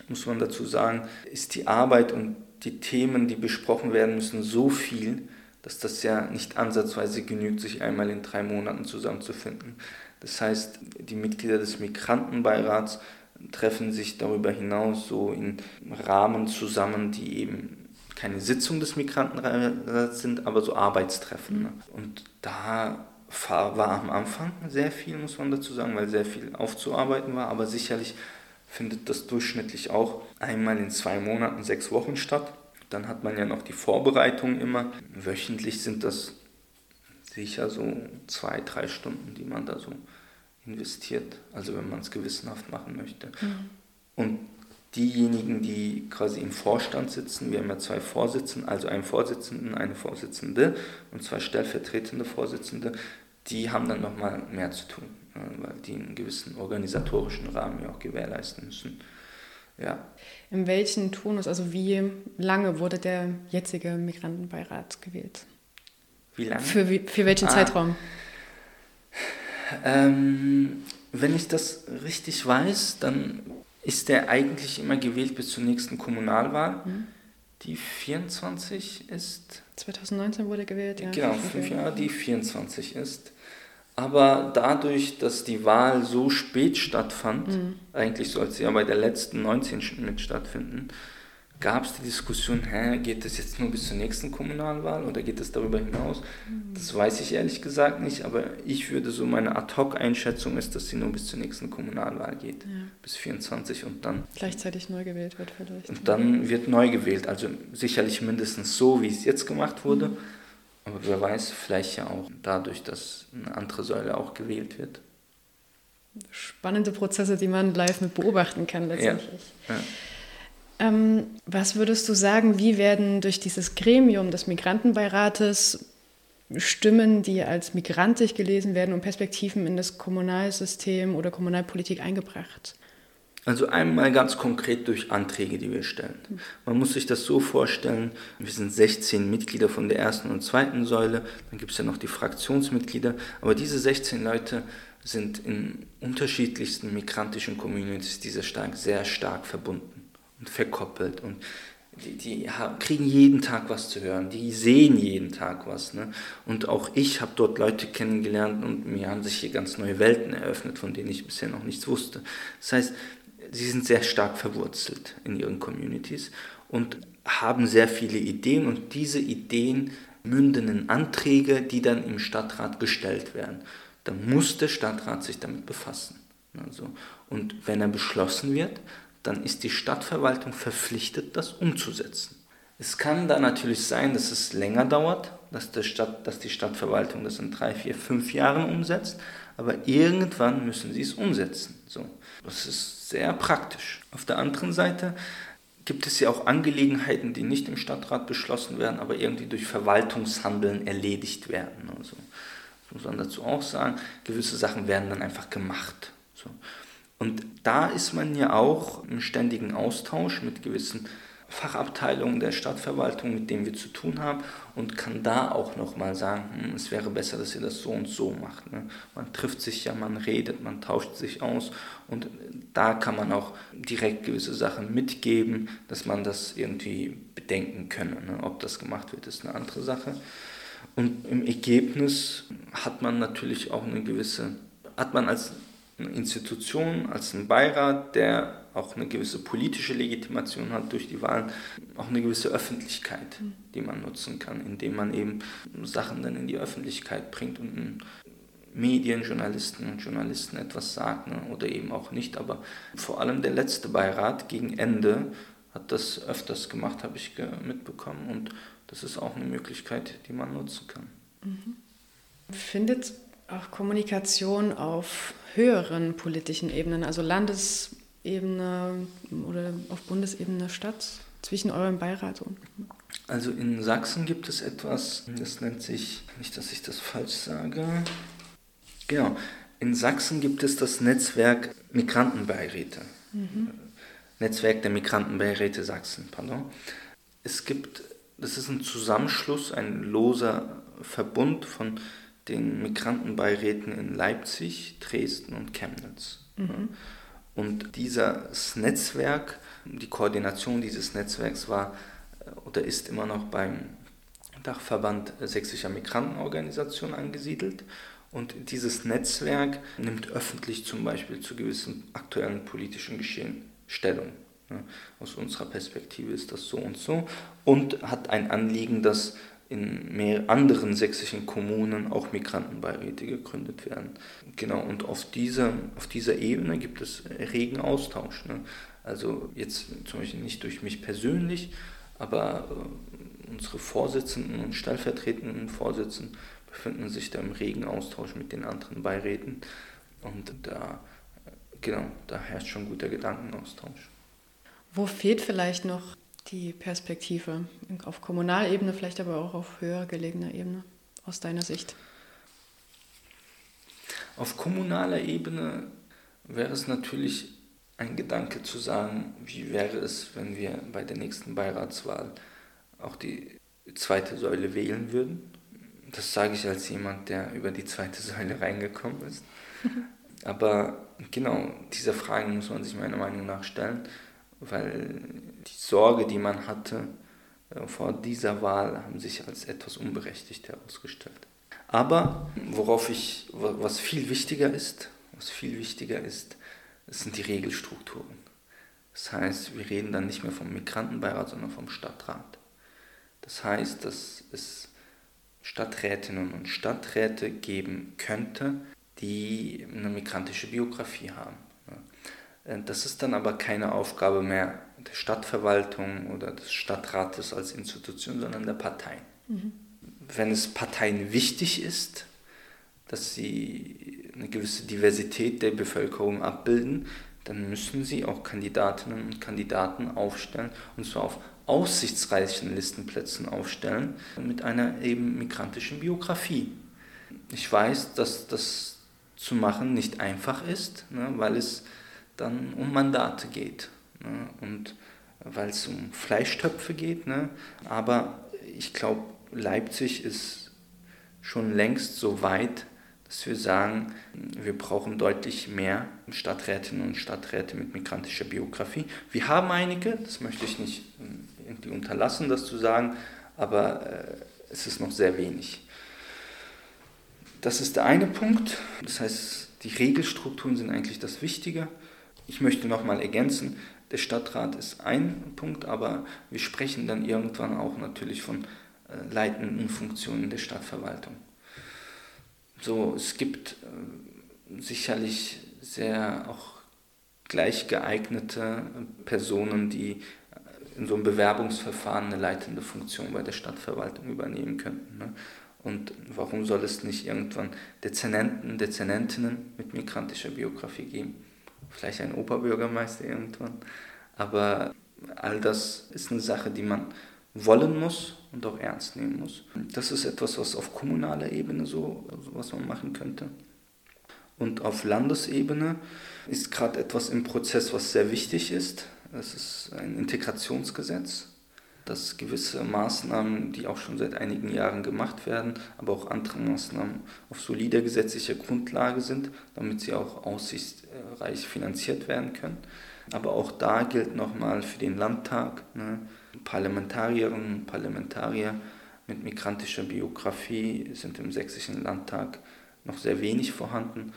muss man dazu sagen, ist die Arbeit und die Themen, die besprochen werden müssen, so viel, dass das ja nicht ansatzweise genügt, sich einmal in drei Monaten zusammenzufinden. Das heißt, die Mitglieder des Migrantenbeirats treffen sich darüber hinaus so in Rahmen zusammen, die eben keine Sitzung des Migrantenrats sind, aber so Arbeitstreffen. Ne? Und da war am Anfang sehr viel, muss man dazu sagen, weil sehr viel aufzuarbeiten war, aber sicherlich findet das durchschnittlich auch einmal in zwei Monaten, sechs Wochen statt. Dann hat man ja noch die Vorbereitung immer. Wöchentlich sind das sicher so zwei, drei Stunden, die man da so investiert, also wenn man es gewissenhaft machen möchte. Mhm. Und diejenigen, die quasi im Vorstand sitzen, wir haben ja zwei Vorsitzende, also einen Vorsitzenden, eine Vorsitzende und zwei stellvertretende Vorsitzende, die haben dann nochmal mehr zu tun, weil die einen gewissen organisatorischen Rahmen ja auch gewährleisten müssen. Ja. In welchen Tonus, also wie lange wurde der jetzige Migrantenbeirat gewählt? Wie lange? Für, für welchen ah, Zeitraum? Ähm, wenn ich das richtig weiß, dann ist der eigentlich immer gewählt bis zur nächsten Kommunalwahl. Mhm. Die 24 ist. 2019 wurde gewählt, ja. Genau, fünf Jahre, die 24 ist. Aber dadurch, dass die Wahl so spät stattfand, mhm. eigentlich sollte sie ja bei der letzten 19 mit stattfinden, gab es die Diskussion, hä, geht das jetzt nur bis zur nächsten Kommunalwahl oder geht das darüber hinaus? Mhm. Das weiß ich ehrlich gesagt nicht, aber ich würde so, meine Ad-Hoc-Einschätzung ist, dass sie nur bis zur nächsten Kommunalwahl geht, ja. bis 24 und dann... Gleichzeitig neu gewählt wird vielleicht. Und dann wird neu gewählt, also sicherlich mindestens so, wie es jetzt gemacht wurde, mhm. Aber wer weiß, vielleicht ja auch dadurch, dass eine andere Säule auch gewählt wird. Spannende Prozesse, die man live mit beobachten kann letztendlich. Ja. Ja. Ähm, was würdest du sagen, wie werden durch dieses Gremium des Migrantenbeirates Stimmen, die als migrantisch gelesen werden und Perspektiven in das Kommunalsystem oder Kommunalpolitik eingebracht? Also einmal ganz konkret durch Anträge, die wir stellen. Man muss sich das so vorstellen, wir sind 16 Mitglieder von der ersten und zweiten Säule, dann gibt es ja noch die Fraktionsmitglieder, aber diese 16 Leute sind in unterschiedlichsten migrantischen Communities dieser stark, sehr stark verbunden und verkoppelt und die, die kriegen jeden Tag was zu hören, die sehen jeden Tag was. Ne? Und auch ich habe dort Leute kennengelernt und mir haben sich hier ganz neue Welten eröffnet, von denen ich bisher noch nichts wusste. Das heißt, sie sind sehr stark verwurzelt in ihren Communities und haben sehr viele Ideen und diese Ideen münden in Anträge, die dann im Stadtrat gestellt werden. Dann muss der Stadtrat sich damit befassen. Also, und wenn er beschlossen wird, dann ist die Stadtverwaltung verpflichtet, das umzusetzen. Es kann da natürlich sein, dass es länger dauert, dass, der Stadt, dass die Stadtverwaltung das in drei, vier, fünf Jahren umsetzt, aber irgendwann müssen sie es umsetzen. So, das ist sehr praktisch. Auf der anderen Seite gibt es ja auch Angelegenheiten, die nicht im Stadtrat beschlossen werden, aber irgendwie durch Verwaltungshandeln erledigt werden. Also, das muss man dazu auch sagen, gewisse Sachen werden dann einfach gemacht. So. Und da ist man ja auch im ständigen Austausch mit gewissen Fachabteilungen der Stadtverwaltung, mit denen wir zu tun haben und kann da auch nochmal sagen, hm, es wäre besser, dass ihr das so und so macht. Ne? Man trifft sich ja, man redet, man tauscht sich aus und da kann man auch direkt gewisse Sachen mitgeben, dass man das irgendwie bedenken könne. Ne? Ob das gemacht wird, ist eine andere Sache. Und im Ergebnis hat man natürlich auch eine gewisse, hat man als eine Institution, als ein Beirat, der auch eine gewisse politische Legitimation hat durch die Wahlen, auch eine gewisse Öffentlichkeit, mhm. die man nutzen kann, indem man eben Sachen dann in die Öffentlichkeit bringt und Medien, Journalisten und Journalisten etwas sagt ne, oder eben auch nicht. Aber vor allem der letzte Beirat gegen Ende hat das öfters gemacht, habe ich mitbekommen. Und das ist auch eine Möglichkeit, die man nutzen kann. Mhm. Findet auch Kommunikation auf höheren politischen Ebenen, also Landesebene oder auf Bundesebene statt, zwischen eurem Beirat und. Also in Sachsen gibt es etwas, das nennt sich, nicht, dass ich das falsch sage. Genau, in Sachsen gibt es das Netzwerk Migrantenbeiräte. Mhm. Netzwerk der Migrantenbeiräte Sachsen, pardon. Es gibt, das ist ein Zusammenschluss, ein loser Verbund von den Migrantenbeiräten in Leipzig, Dresden und Chemnitz. Mhm. Und dieses Netzwerk, die Koordination dieses Netzwerks war äh, oder ist immer noch beim Dachverband Sächsischer Migrantenorganisation angesiedelt. Und dieses Netzwerk nimmt öffentlich zum Beispiel zu gewissen aktuellen politischen Geschehen Stellung. Aus unserer Perspektive ist das so und so und hat ein Anliegen, dass in mehr anderen sächsischen Kommunen auch Migrantenbeiräte gegründet werden. Genau, und auf dieser, auf dieser Ebene gibt es regen Austausch. Ne? Also jetzt zum Beispiel nicht durch mich persönlich, aber äh, unsere Vorsitzenden und stellvertretenden Vorsitzenden befinden sich da im regen Austausch mit den anderen Beiräten. Und da, genau, da herrscht schon guter Gedankenaustausch. Wo fehlt vielleicht noch die Perspektive auf Kommunalebene, vielleicht aber auch auf höher gelegener Ebene aus deiner Sicht? Auf kommunaler Ebene wäre es natürlich ein Gedanke zu sagen, wie wäre es, wenn wir bei der nächsten Beiratswahl auch die zweite Säule wählen würden. Das sage ich als jemand, der über die zweite Säule reingekommen ist. Aber genau, diese Fragen muss man sich meiner Meinung nach stellen weil die Sorge, die man hatte, äh, vor dieser Wahl haben sich als etwas unberechtigt herausgestellt. Aber worauf ich, was viel wichtiger ist, was viel wichtiger ist, sind die Regelstrukturen. Das heißt, wir reden dann nicht mehr vom Migrantenbeirat, sondern vom Stadtrat. Das heißt, dass es Stadträtinnen und Stadträte geben könnte, die eine migrantische Biografie haben. Äh, das ist dann aber keine Aufgabe mehr der Stadtverwaltung oder des Stadtrates als Institution, sondern der Parteien. Mhm. Wenn es Parteien wichtig ist, dass sie eine gewisse Diversität der Bevölkerung abbilden, dann müssen sie auch Kandidatinnen und Kandidaten aufstellen, und zwar auf aussichtsreichen Listenplätzen aufstellen, mit einer eben migrantischen Biografie. Ich weiß, dass das zu machen nicht einfach ist, ne, weil es dann um Mandate geht ne, und weil es um Fleischtöpfe geht. Ne, aber ich glaube, Leipzig ist schon längst so weit, dass wir sagen, wir brauchen deutlich mehr Stadträtinnen und Stadträte mit migrantischer Biografie. Wir haben einige, das möchte ich nicht äh, irgendwie unterlassen, das zu sagen, aber äh, es ist noch sehr wenig. Das ist der eine Punkt, das heißt, die Regelstrukturen sind eigentlich das Wichtige. Ich möchte nochmal ergänzen, der Stadtrat ist ein Punkt, aber wir sprechen dann irgendwann auch natürlich von äh, leitenden Funktionen der Stadtverwaltung. So, es gibt äh, sicherlich sehr auch gleich geeignete Personen, die in so einem Bewerbungsverfahren eine leitende Funktion bei der Stadtverwaltung übernehmen könnten. Ne? Und warum soll es nicht irgendwann Dezernenten, Dezernentinnen mit migrantischer Biografie geben? Vielleicht ein Oberbürgermeister irgendwann. Aber all das ist eine Sache, die man wollen muss und auch ernst nehmen muss. Das ist etwas, was auf kommunaler Ebene so, also was man machen könnte. Und auf Landesebene ist gerade etwas im Prozess, was sehr wichtig ist. Das ist ein Integrationsgesetz, das gewisse Maßnahmen, die auch schon seit einigen Jahren gemacht werden, aber auch andere Maßnahmen auf solider gesetzlicher Grundlage sind, damit sie auch aussichtsreich finanziert werden können. Aber auch da gilt nochmal für den Landtag, ne, Parlamentarierinnen und Parlamentarier mit migrantischer Biografie sind im Sächsischen Landtag noch sehr wenig vorhanden.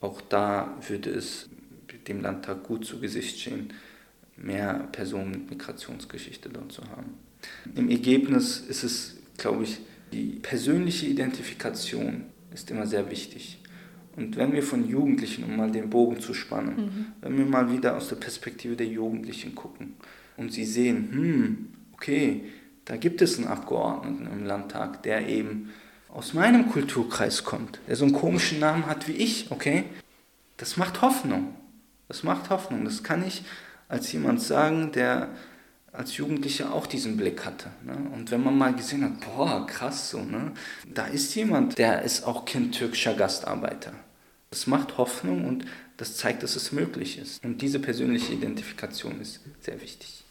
Auch da würde es dem Landtag gut zu Gesicht stehen, mehr Personen mit Migrationsgeschichte dort zu haben. Im Ergebnis ist es, glaube ich, die persönliche Identifikation ist immer sehr wichtig. Und wenn wir von Jugendlichen, um mal den Bogen zu spannen, mhm. wenn wir mal wieder aus der Perspektive der Jugendlichen gucken, und sie sehen, hm, okay, da gibt es einen Abgeordneten im Landtag, der eben aus meinem Kulturkreis kommt, der so einen komischen Namen hat wie ich, okay, das macht Hoffnung. Das macht Hoffnung. Das kann ich als jemand sagen, der als Jugendlicher auch diesen Blick hatte. Ne? Und wenn man mal gesehen hat, boah, krass so, ne? da ist jemand, der ist auch Kind türkischer Gastarbeiter. Das macht Hoffnung und das zeigt, dass es möglich ist. Und diese persönliche Identifikation ist sehr wichtig.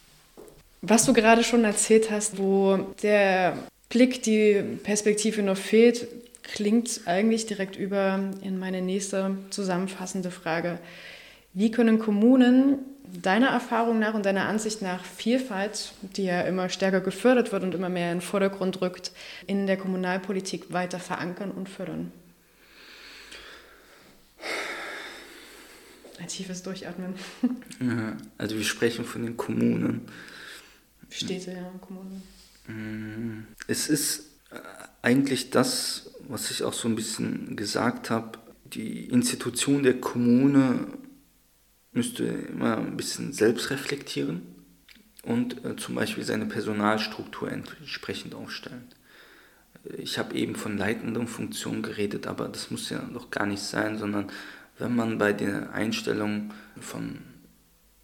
Was du gerade schon erzählt hast, wo der Blick, die Perspektive noch fehlt, klingt eigentlich direkt über in meine nächste zusammenfassende Frage. Wie können Kommunen deiner Erfahrung nach und deiner Ansicht nach Vielfalt, die ja immer stärker gefördert wird und immer mehr in den Vordergrund rückt, in der Kommunalpolitik weiter verankern und fördern? Ein tiefes Durchatmen. Ja, also wir sprechen von den Kommunen. Städte, ja, Kommunen. Mm, es ist äh, eigentlich das, was ich auch so ein bisschen gesagt habe. Die Institution der Kommune müsste immer ein bisschen selbst reflektieren und äh, zum Beispiel seine Personalstruktur entsprechend aufstellen. Ich habe eben von leitenden Funktionen geredet, aber das muss ja doch gar nicht sein, sondern wenn man bei der Einstellung von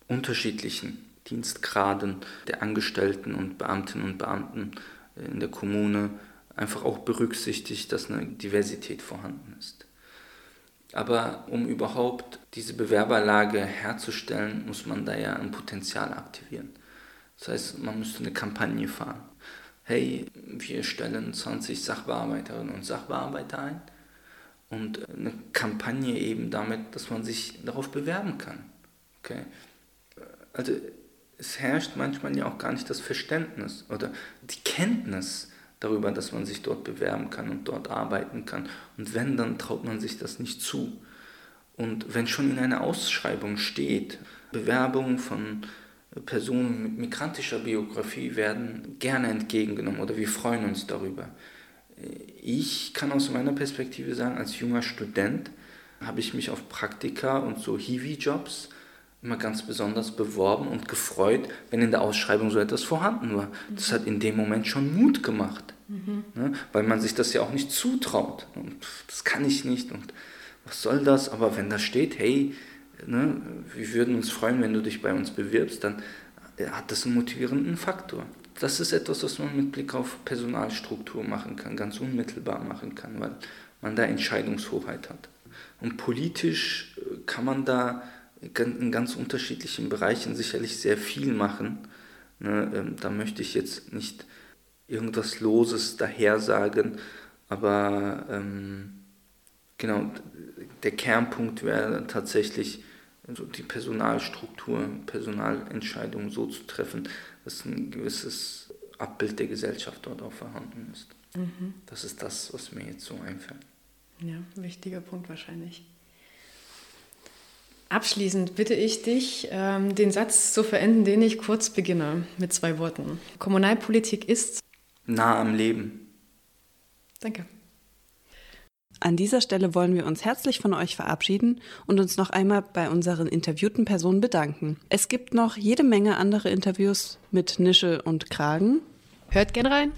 unterschiedlichen Dienstgraden der Angestellten und Beamtinnen und Beamten in der Kommune einfach auch berücksichtigt, dass eine Diversität vorhanden ist. Aber um überhaupt diese Bewerberlage herzustellen, muss man da ja ein Potenzial aktivieren. Das heißt, man müsste eine Kampagne fahren. Hey, wir stellen 20 Sachbearbeiterinnen und Sachbearbeiter ein und eine Kampagne eben damit, dass man sich darauf bewerben kann. Okay? Also es herrscht manchmal ja auch gar nicht das Verständnis oder die Kenntnis darüber, dass man sich dort bewerben kann und dort arbeiten kann. Und wenn, dann traut man sich das nicht zu. Und wenn schon in einer Ausschreibung steht, Bewerbungen von Personen mit migrantischer Biografie werden gerne entgegengenommen oder wir freuen uns darüber. Ich kann aus meiner Perspektive sagen, als junger Student habe ich mich auf Praktika und so Hiwi-Jobs immer ganz besonders beworben und gefreut, wenn in der Ausschreibung so etwas vorhanden war. Das hat in dem Moment schon Mut gemacht, mhm. ne? weil man sich das ja auch nicht zutraut. Und das kann ich nicht und was soll das? Aber wenn da steht, hey, ne, wir würden uns freuen, wenn du dich bei uns bewirbst, dann äh, hat das einen motivierenden Faktor. Das ist etwas, was man mit Blick auf Personalstruktur machen kann, ganz unmittelbar machen kann, weil man da Entscheidungshoheit hat. Und politisch äh, kann man da in ganz unterschiedlichen Bereichen sicherlich sehr viel machen. Ne, ähm, da möchte ich jetzt nicht irgendwas Loses daher sagen, aber ähm, genau, der Kernpunkt wäre tatsächlich also die Personalstruktur, Personalentscheidungen so zu treffen, dass ein gewisses Abbild der Gesellschaft dort auch vorhanden ist. Mhm. Das ist das, was mir jetzt so einfällt. Ja, wichtiger Punkt wahrscheinlich. Abschließend bitte ich dich, ähm, den Satz zu verenden, den ich kurz beginne, mit zwei Worten. Kommunalpolitik ist nah am Leben. Danke. An dieser Stelle wollen wir uns herzlich von euch verabschieden und uns noch einmal bei unseren interviewten Personen bedanken. Es gibt noch jede Menge andere Interviews mit Nische und Kragen. Hört gern rein.